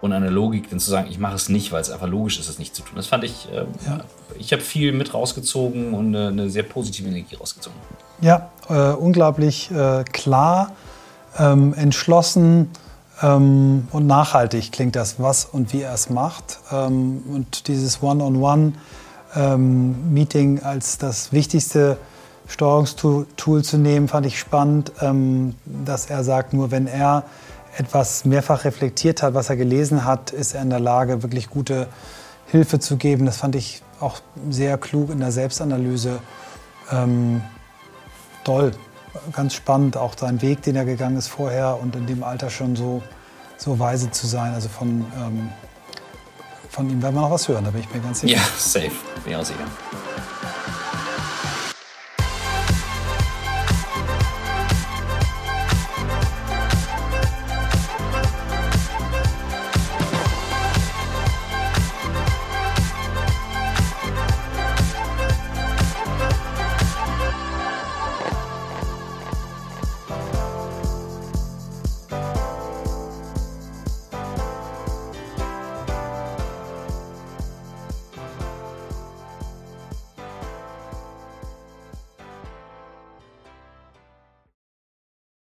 und einer Logik, dann zu sagen, ich mache es nicht, weil es einfach logisch ist, es nicht zu tun. Das fand ich, äh, ja. ich habe viel mit rausgezogen und eine, eine, sehr positive Energie rausgezogen. Ja, äh, unglaublich äh, klar, ähm, entschlossen ähm, und nachhaltig klingt das, was und wie er es macht. Ähm, und dieses One-on-One-Meeting ähm, als das wichtigste Steuerungstool zu nehmen, fand ich spannend, ähm, dass er sagt, nur wenn er etwas mehrfach reflektiert hat, was er gelesen hat, ist er in der Lage, wirklich gute Hilfe zu geben. Das fand ich auch sehr klug in der Selbstanalyse. Ähm, toll ganz spannend, auch sein Weg, den er gegangen ist vorher und in dem Alter schon so, so weise zu sein. Also von, ähm, von ihm werden wir noch was hören, da bin ich mir ganz sicher. Ja, safe, bin ich auch sicher.